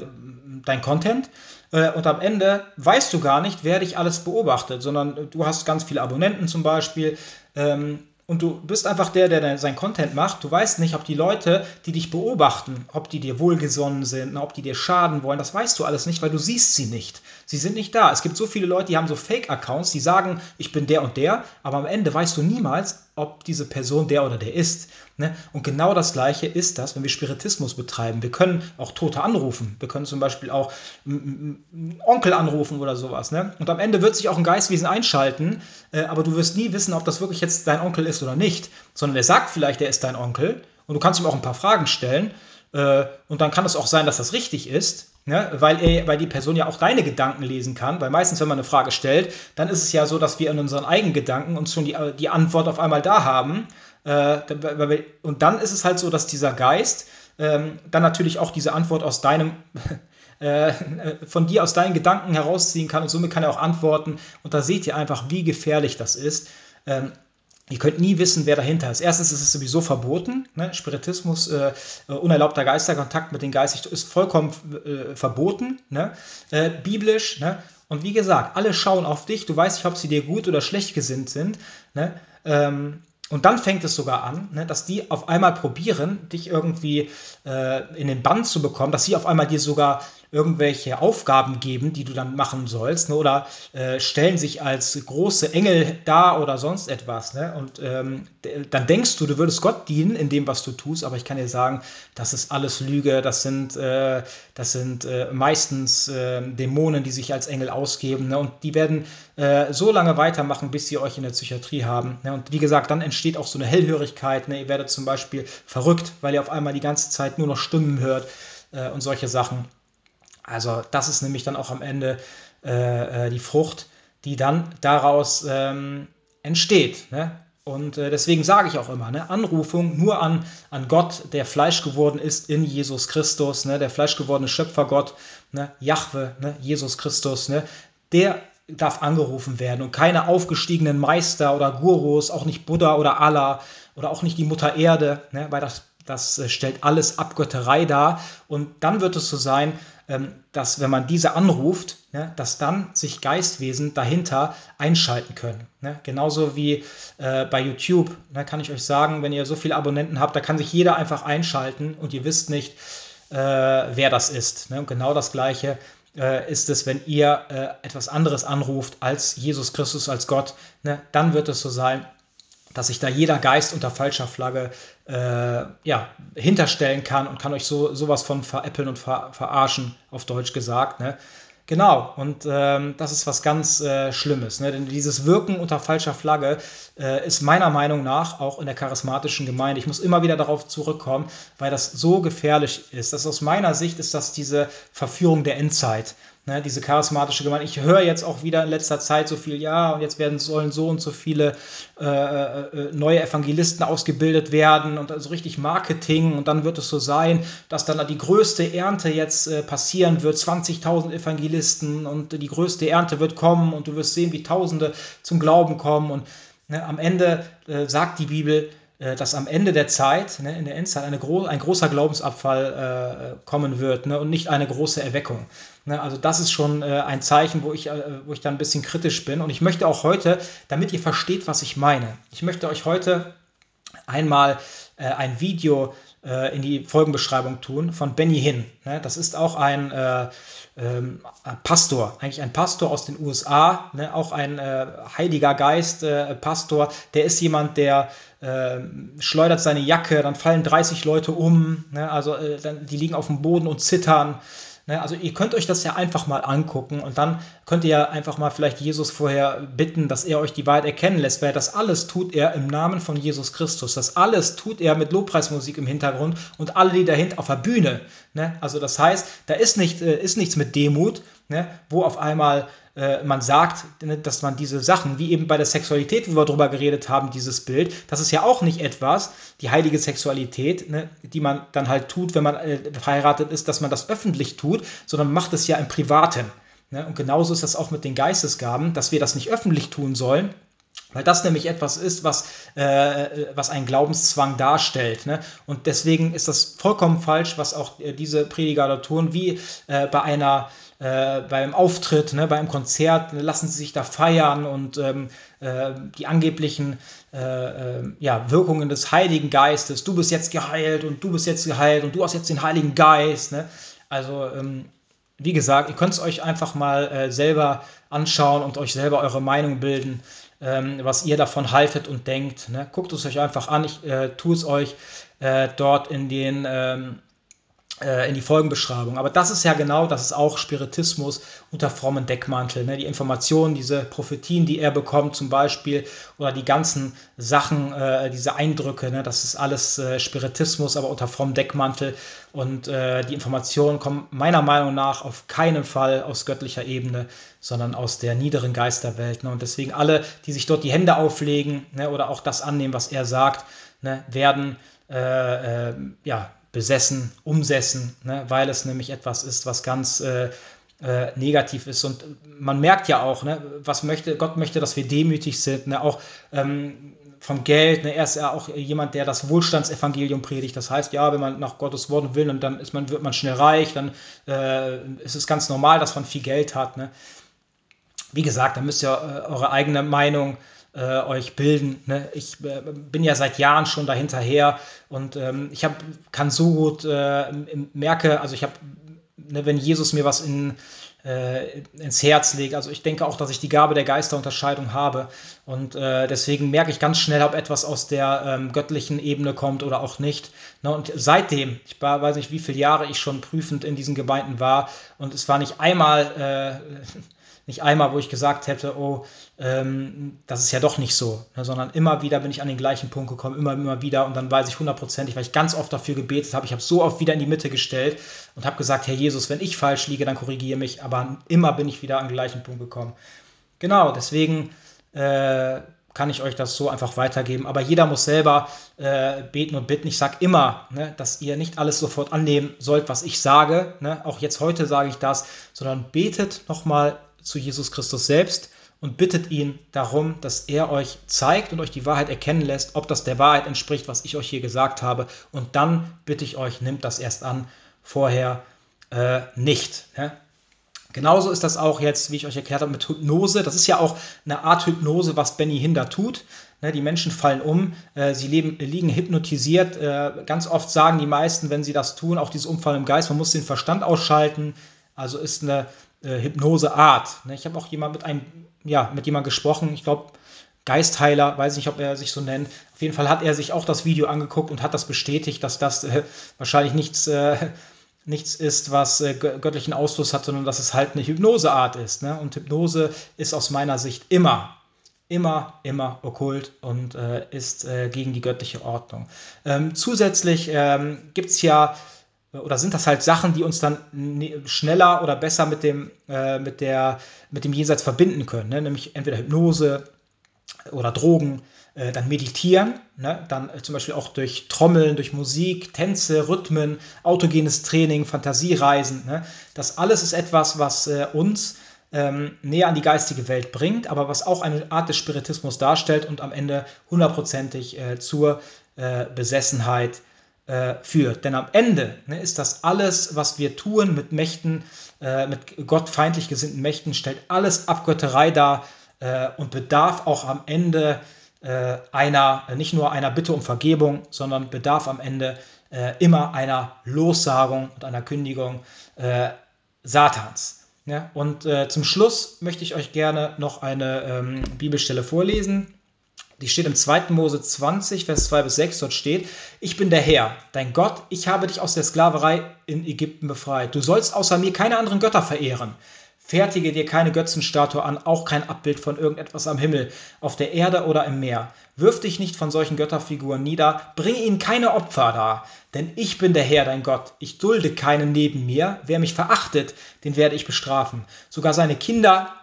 dein Content äh, und am Ende weißt du gar nicht, wer dich alles beobachtet, sondern du hast ganz viele Abonnenten zum Beispiel. Ähm, und du bist einfach der, der sein Content macht. Du weißt nicht, ob die Leute, die dich beobachten, ob die dir wohlgesonnen sind, ob die dir schaden wollen. Das weißt du alles nicht, weil du siehst sie nicht. Sie sind nicht da. Es gibt so viele Leute, die haben so Fake-Accounts, die sagen, ich bin der und der, aber am Ende weißt du niemals, ob diese Person der oder der ist. Ne? Und genau das Gleiche ist das, wenn wir Spiritismus betreiben. Wir können auch Tote anrufen. Wir können zum Beispiel auch einen Onkel anrufen oder sowas. Ne? Und am Ende wird sich auch ein Geistwesen einschalten, äh, aber du wirst nie wissen, ob das wirklich jetzt dein Onkel ist oder nicht. Sondern er sagt vielleicht, er ist dein Onkel und du kannst ihm auch ein paar Fragen stellen. Äh, und dann kann es auch sein, dass das richtig ist. Ne? Weil, er, weil die Person ja auch deine Gedanken lesen kann. Weil meistens, wenn man eine Frage stellt, dann ist es ja so, dass wir in unseren eigenen Gedanken uns schon die, die Antwort auf einmal da haben. Äh, und dann ist es halt so, dass dieser Geist ähm, dann natürlich auch diese Antwort aus deinem, äh, von dir aus deinen Gedanken herausziehen kann und somit kann er auch antworten. Und da seht ihr einfach, wie gefährlich das ist. Ähm, Ihr könnt nie wissen, wer dahinter ist. Erstens ist es sowieso verboten. Ne? Spiritismus, äh, unerlaubter Geisterkontakt mit den Geistern ist vollkommen äh, verboten. Ne? Äh, biblisch. Ne? Und wie gesagt, alle schauen auf dich. Du weißt nicht, ob sie dir gut oder schlecht gesinnt sind. Ne? Ähm, und dann fängt es sogar an, ne, dass die auf einmal probieren, dich irgendwie äh, in den Bann zu bekommen, dass sie auf einmal dir sogar irgendwelche Aufgaben geben, die du dann machen sollst, ne? oder äh, stellen sich als große Engel dar oder sonst etwas. Ne? Und ähm, dann denkst du, du würdest Gott dienen in dem, was du tust, aber ich kann dir sagen, das ist alles Lüge, das sind, äh, das sind äh, meistens ähm, Dämonen, die sich als Engel ausgeben ne? und die werden äh, so lange weitermachen, bis sie euch in der Psychiatrie haben. Ne? Und wie gesagt, dann entsteht auch so eine Hellhörigkeit. Ne? Ihr werdet zum Beispiel verrückt, weil ihr auf einmal die ganze Zeit nur noch Stimmen hört äh, und solche Sachen. Also das ist nämlich dann auch am Ende äh, äh, die Frucht, die dann daraus ähm, entsteht. Ne? Und äh, deswegen sage ich auch immer, ne, Anrufung nur an, an Gott, der Fleisch geworden ist in Jesus Christus, ne, der fleischgewordene Schöpfergott, ne, Jahwe, ne, Jesus Christus, ne, der darf angerufen werden und keine aufgestiegenen Meister oder Gurus, auch nicht Buddha oder Allah oder auch nicht die Mutter Erde, ne, weil das, das äh, stellt alles Abgötterei dar. Und dann wird es so sein, dass wenn man diese anruft, ne, dass dann sich Geistwesen dahinter einschalten können. Ne? Genauso wie äh, bei YouTube, da ne, kann ich euch sagen, wenn ihr so viele Abonnenten habt, da kann sich jeder einfach einschalten und ihr wisst nicht, äh, wer das ist. Und genau das Gleiche äh, ist es, wenn ihr etwas anderes anruft als Jesus Christus, als Gott, dann wird es so sein, dass sich da jeder Geist unter falscher Flagge äh, ja, hinterstellen kann und kann euch so sowas von veräppeln und ver verarschen, auf Deutsch gesagt. Ne? Genau, und ähm, das ist was ganz äh, Schlimmes. Ne? Denn dieses Wirken unter falscher Flagge äh, ist meiner Meinung nach auch in der charismatischen Gemeinde. Ich muss immer wieder darauf zurückkommen, weil das so gefährlich ist. Das aus meiner Sicht ist das diese Verführung der Endzeit. Ne, diese charismatische Gemeinde. Ich höre jetzt auch wieder in letzter Zeit so viel, ja, und jetzt werden sollen so und so viele äh, äh, neue Evangelisten ausgebildet werden und also richtig Marketing und dann wird es so sein, dass dann die größte Ernte jetzt äh, passieren wird, 20.000 Evangelisten und die größte Ernte wird kommen und du wirst sehen, wie Tausende zum Glauben kommen und ne, am Ende äh, sagt die Bibel, äh, dass am Ende der Zeit, ne, in der Endzeit, eine gro ein großer Glaubensabfall äh, kommen wird ne, und nicht eine große Erweckung. Ne, also das ist schon äh, ein Zeichen, wo ich, äh, wo ich da ein bisschen kritisch bin. Und ich möchte auch heute, damit ihr versteht, was ich meine, ich möchte euch heute einmal äh, ein Video äh, in die Folgenbeschreibung tun von Benny Hinn. Ne, das ist auch ein ähm, Pastor, eigentlich ein Pastor aus den USA, ne, auch ein äh, Heiliger Geist äh, Pastor, der ist jemand, der äh, schleudert seine Jacke, dann fallen 30 Leute um, ne, also äh, dann, die liegen auf dem Boden und zittern. Ne, also ihr könnt euch das ja einfach mal angucken und dann könnt ihr ja einfach mal vielleicht Jesus vorher bitten, dass er euch die Wahrheit erkennen lässt, weil das alles tut er im Namen von Jesus Christus. Das alles tut er mit Lobpreismusik im Hintergrund und alle, die dahinter auf der Bühne. Ne? Also das heißt, da ist, nicht, äh, ist nichts mit Demut, ne? wo auf einmal äh, man sagt, ne, dass man diese Sachen, wie eben bei der Sexualität, wo wir drüber geredet haben, dieses Bild, das ist ja auch nicht etwas, die heilige Sexualität, ne, die man dann halt tut, wenn man äh, verheiratet ist, dass man das öffentlich tut, sondern macht es ja im Privaten. Ne? Und genauso ist das auch mit den Geistesgaben, dass wir das nicht öffentlich tun sollen, weil das nämlich etwas ist, was, äh, was einen Glaubenszwang darstellt. Ne? Und deswegen ist das vollkommen falsch, was auch äh, diese Prediger da tun, wie äh, bei einer äh, beim Auftritt, ne, beim Konzert, ne, lassen sie sich da feiern und ähm, äh, die angeblichen äh, äh, ja, Wirkungen des Heiligen Geistes, du bist jetzt geheilt und du bist jetzt geheilt und du hast jetzt den Heiligen Geist. Ne? Also ähm, wie gesagt, ihr könnt es euch einfach mal äh, selber anschauen und euch selber eure Meinung bilden, ähm, was ihr davon haltet und denkt. Ne? Guckt es euch einfach an. Ich äh, tue es euch äh, dort in den ähm, äh, in die Folgenbeschreibung. Aber das ist ja genau, das ist auch Spiritismus unter frommen Deckmantel. Ne? Die Informationen, diese Prophetien, die er bekommt zum Beispiel, oder die ganzen Sachen, äh, diese Eindrücke, ne? das ist alles äh, Spiritismus, aber unter frommen Deckmantel. Und äh, die Informationen kommen meiner Meinung nach auf keinen Fall aus göttlicher Ebene, sondern aus der niederen Geisterwelt. Ne? Und deswegen alle, die sich dort die Hände auflegen ne? oder auch das annehmen, was er sagt, ne? werden äh, äh, ja, besessen, umsessen, ne? weil es nämlich etwas ist, was ganz äh, äh, negativ ist. Und man merkt ja auch, ne, was möchte, Gott möchte, dass wir demütig sind, ne? auch ähm, vom Geld. Ne? Er ist ja auch jemand, der das Wohlstandsevangelium predigt. Das heißt, ja, wenn man nach Gottes Worten will, und dann ist man, wird man schnell reich, dann äh, ist es ganz normal, dass man viel Geld hat. Ne? Wie gesagt, da müsst ihr äh, eure eigene Meinung äh, euch bilden. Ne? Ich äh, bin ja seit Jahren schon dahinterher und ähm, ich hab, kann so gut äh, merke, also ich habe, ne, wenn Jesus mir was in, äh, ins Herz legt, also ich denke auch, dass ich die Gabe der Geisterunterscheidung habe und äh, deswegen merke ich ganz schnell, ob etwas aus der ähm, göttlichen Ebene kommt oder auch nicht. Ne? Und seitdem, ich war, weiß nicht, wie viele Jahre ich schon prüfend in diesen Gemeinden war und es war nicht einmal äh, nicht einmal, wo ich gesagt hätte, oh, ähm, das ist ja doch nicht so, ne, sondern immer wieder bin ich an den gleichen Punkt gekommen, immer, immer wieder und dann weiß ich hundertprozentig, weil ich ganz oft dafür gebetet habe, ich habe so oft wieder in die Mitte gestellt und habe gesagt, Herr Jesus, wenn ich falsch liege, dann korrigiere mich, aber immer bin ich wieder an den gleichen Punkt gekommen. Genau, deswegen äh, kann ich euch das so einfach weitergeben. Aber jeder muss selber äh, beten und bitten. Ich sage immer, ne, dass ihr nicht alles sofort annehmen sollt, was ich sage. Ne? Auch jetzt heute sage ich das, sondern betet nochmal zu Jesus Christus selbst und bittet ihn darum, dass er euch zeigt und euch die Wahrheit erkennen lässt, ob das der Wahrheit entspricht, was ich euch hier gesagt habe. Und dann bitte ich euch, nimmt das erst an, vorher äh, nicht. Ne? Genauso ist das auch jetzt, wie ich euch erklärt habe, mit Hypnose. Das ist ja auch eine Art Hypnose, was Benny Hinder tut. Ne, die Menschen fallen um, äh, sie leben, liegen hypnotisiert. Äh, ganz oft sagen die meisten, wenn sie das tun, auch dieses Umfallen im Geist, man muss den Verstand ausschalten. Also ist eine äh, Hypnoseart. Ne? Ich habe auch jemand mit einem, ja, mit jemandem gesprochen, ich glaube, Geistheiler, weiß nicht, ob er sich so nennt. Auf jeden Fall hat er sich auch das Video angeguckt und hat das bestätigt, dass das äh, wahrscheinlich nichts, äh, nichts ist, was äh, göttlichen Ausfluss hat, sondern dass es halt eine Hypnoseart ist. Ne? Und Hypnose ist aus meiner Sicht immer, immer, immer okkult und äh, ist äh, gegen die göttliche Ordnung. Ähm, zusätzlich ähm, gibt es ja oder sind das halt Sachen, die uns dann ne, schneller oder besser mit dem, äh, mit der, mit dem Jenseits verbinden können. Ne? Nämlich entweder Hypnose oder Drogen, äh, dann Meditieren, ne? dann äh, zum Beispiel auch durch Trommeln, durch Musik, Tänze, Rhythmen, autogenes Training, Fantasiereisen. Ne? Das alles ist etwas, was äh, uns ähm, näher an die geistige Welt bringt, aber was auch eine Art des Spiritismus darstellt und am Ende hundertprozentig äh, zur äh, Besessenheit äh, führt. Denn am Ende ne, ist das alles, was wir tun mit Mächten, äh, mit gottfeindlich gesinnten Mächten, stellt alles Abgötterei dar äh, und bedarf auch am Ende äh, einer, nicht nur einer Bitte um Vergebung, sondern bedarf am Ende äh, immer einer Lossagung und einer Kündigung äh, Satans. Ja, und zum Schluss möchte ich euch gerne noch eine ähm, Bibelstelle vorlesen die steht im 2. Mose 20, Vers 2 bis 6. Dort steht: Ich bin der Herr, dein Gott, ich habe dich aus der Sklaverei in Ägypten befreit. Du sollst außer mir keine anderen Götter verehren. Fertige dir keine Götzenstatue an, auch kein Abbild von irgendetwas am Himmel, auf der Erde oder im Meer. Wirf dich nicht von solchen Götterfiguren nieder, bring ihnen keine Opfer dar, denn ich bin der Herr, dein Gott. Ich dulde keinen neben mir. Wer mich verachtet, den werde ich bestrafen. Sogar seine Kinder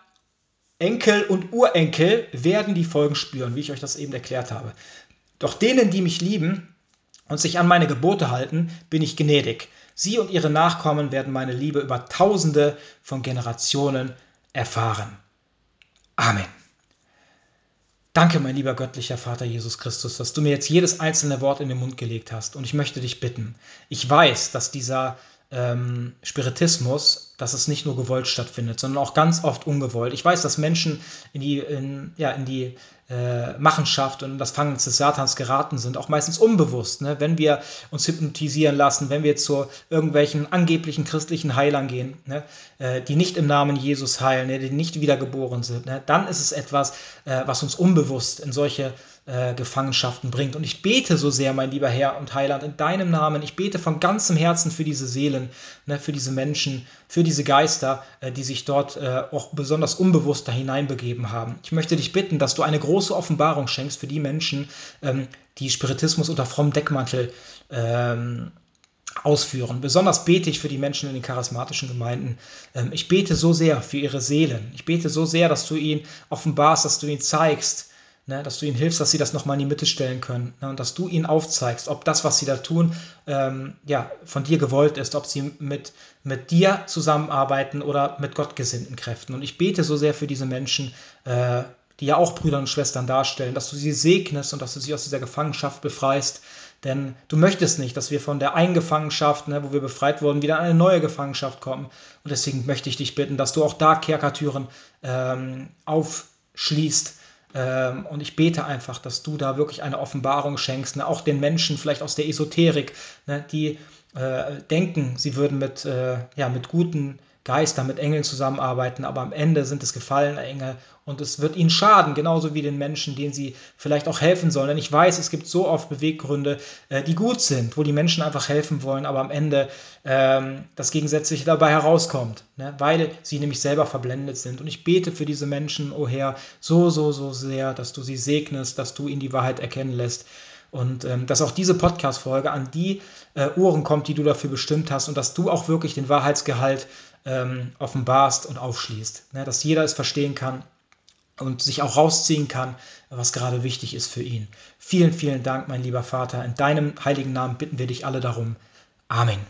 Enkel und Urenkel werden die Folgen spüren, wie ich euch das eben erklärt habe. Doch denen, die mich lieben und sich an meine Gebote halten, bin ich gnädig. Sie und ihre Nachkommen werden meine Liebe über tausende von Generationen erfahren. Amen. Danke, mein lieber göttlicher Vater Jesus Christus, dass du mir jetzt jedes einzelne Wort in den Mund gelegt hast. Und ich möchte dich bitten, ich weiß, dass dieser ähm, Spiritismus, dass es nicht nur gewollt stattfindet, sondern auch ganz oft ungewollt. Ich weiß, dass Menschen in die, in, ja, in die äh, Machenschaft und in das Fangen des Satans geraten sind, auch meistens unbewusst. Ne? Wenn wir uns hypnotisieren lassen, wenn wir zu irgendwelchen angeblichen christlichen Heilern gehen, ne? äh, die nicht im Namen Jesus heilen, ne? die nicht wiedergeboren sind, ne? dann ist es etwas, äh, was uns unbewusst in solche äh, Gefangenschaften bringt. Und ich bete so sehr, mein lieber Herr und Heiland, in deinem Namen. Ich bete von ganzem Herzen für diese Seelen, ne, für diese Menschen, für diese Geister, äh, die sich dort äh, auch besonders unbewusst da hineinbegeben haben. Ich möchte dich bitten, dass du eine große Offenbarung schenkst für die Menschen, ähm, die Spiritismus unter frommem Deckmantel ähm, ausführen. Besonders bete ich für die Menschen in den charismatischen Gemeinden. Ähm, ich bete so sehr für ihre Seelen. Ich bete so sehr, dass du ihnen offenbarst, dass du ihnen zeigst, Ne, dass du ihnen hilfst, dass sie das nochmal in die Mitte stellen können ne, und dass du ihnen aufzeigst, ob das, was sie da tun, ähm, ja, von dir gewollt ist, ob sie mit, mit dir zusammenarbeiten oder mit gottgesinnten Kräften. Und ich bete so sehr für diese Menschen, äh, die ja auch Brüder und Schwestern darstellen, dass du sie segnest und dass du sie aus dieser Gefangenschaft befreist. Denn du möchtest nicht, dass wir von der einen Gefangenschaft, ne, wo wir befreit wurden, wieder in eine neue Gefangenschaft kommen. Und deswegen möchte ich dich bitten, dass du auch da Kerkertüren ähm, aufschließt und ich bete einfach, dass du da wirklich eine Offenbarung schenkst, ne? auch den Menschen vielleicht aus der Esoterik, ne? die äh, denken, sie würden mit, äh, ja, mit guten Geistern, mit Engeln zusammenarbeiten, aber am Ende sind es gefallene Engel und es wird ihnen schaden, genauso wie den Menschen, denen sie vielleicht auch helfen sollen. Denn ich weiß, es gibt so oft Beweggründe, äh, die gut sind, wo die Menschen einfach helfen wollen, aber am Ende ähm, das Gegensätzliche dabei herauskommt, ne? weil sie nämlich selber verblendet sind. Und ich bete für diese Menschen, o oh Herr, so, so, so sehr, dass du sie segnest, dass du ihnen die Wahrheit erkennen lässt. Und ähm, dass auch diese Podcast-Folge an die äh, Ohren kommt, die du dafür bestimmt hast und dass du auch wirklich den Wahrheitsgehalt ähm, offenbarst und aufschließt. Ne? Dass jeder es verstehen kann und sich auch rausziehen kann, was gerade wichtig ist für ihn. Vielen, vielen Dank, mein lieber Vater. In deinem heiligen Namen bitten wir dich alle darum. Amen.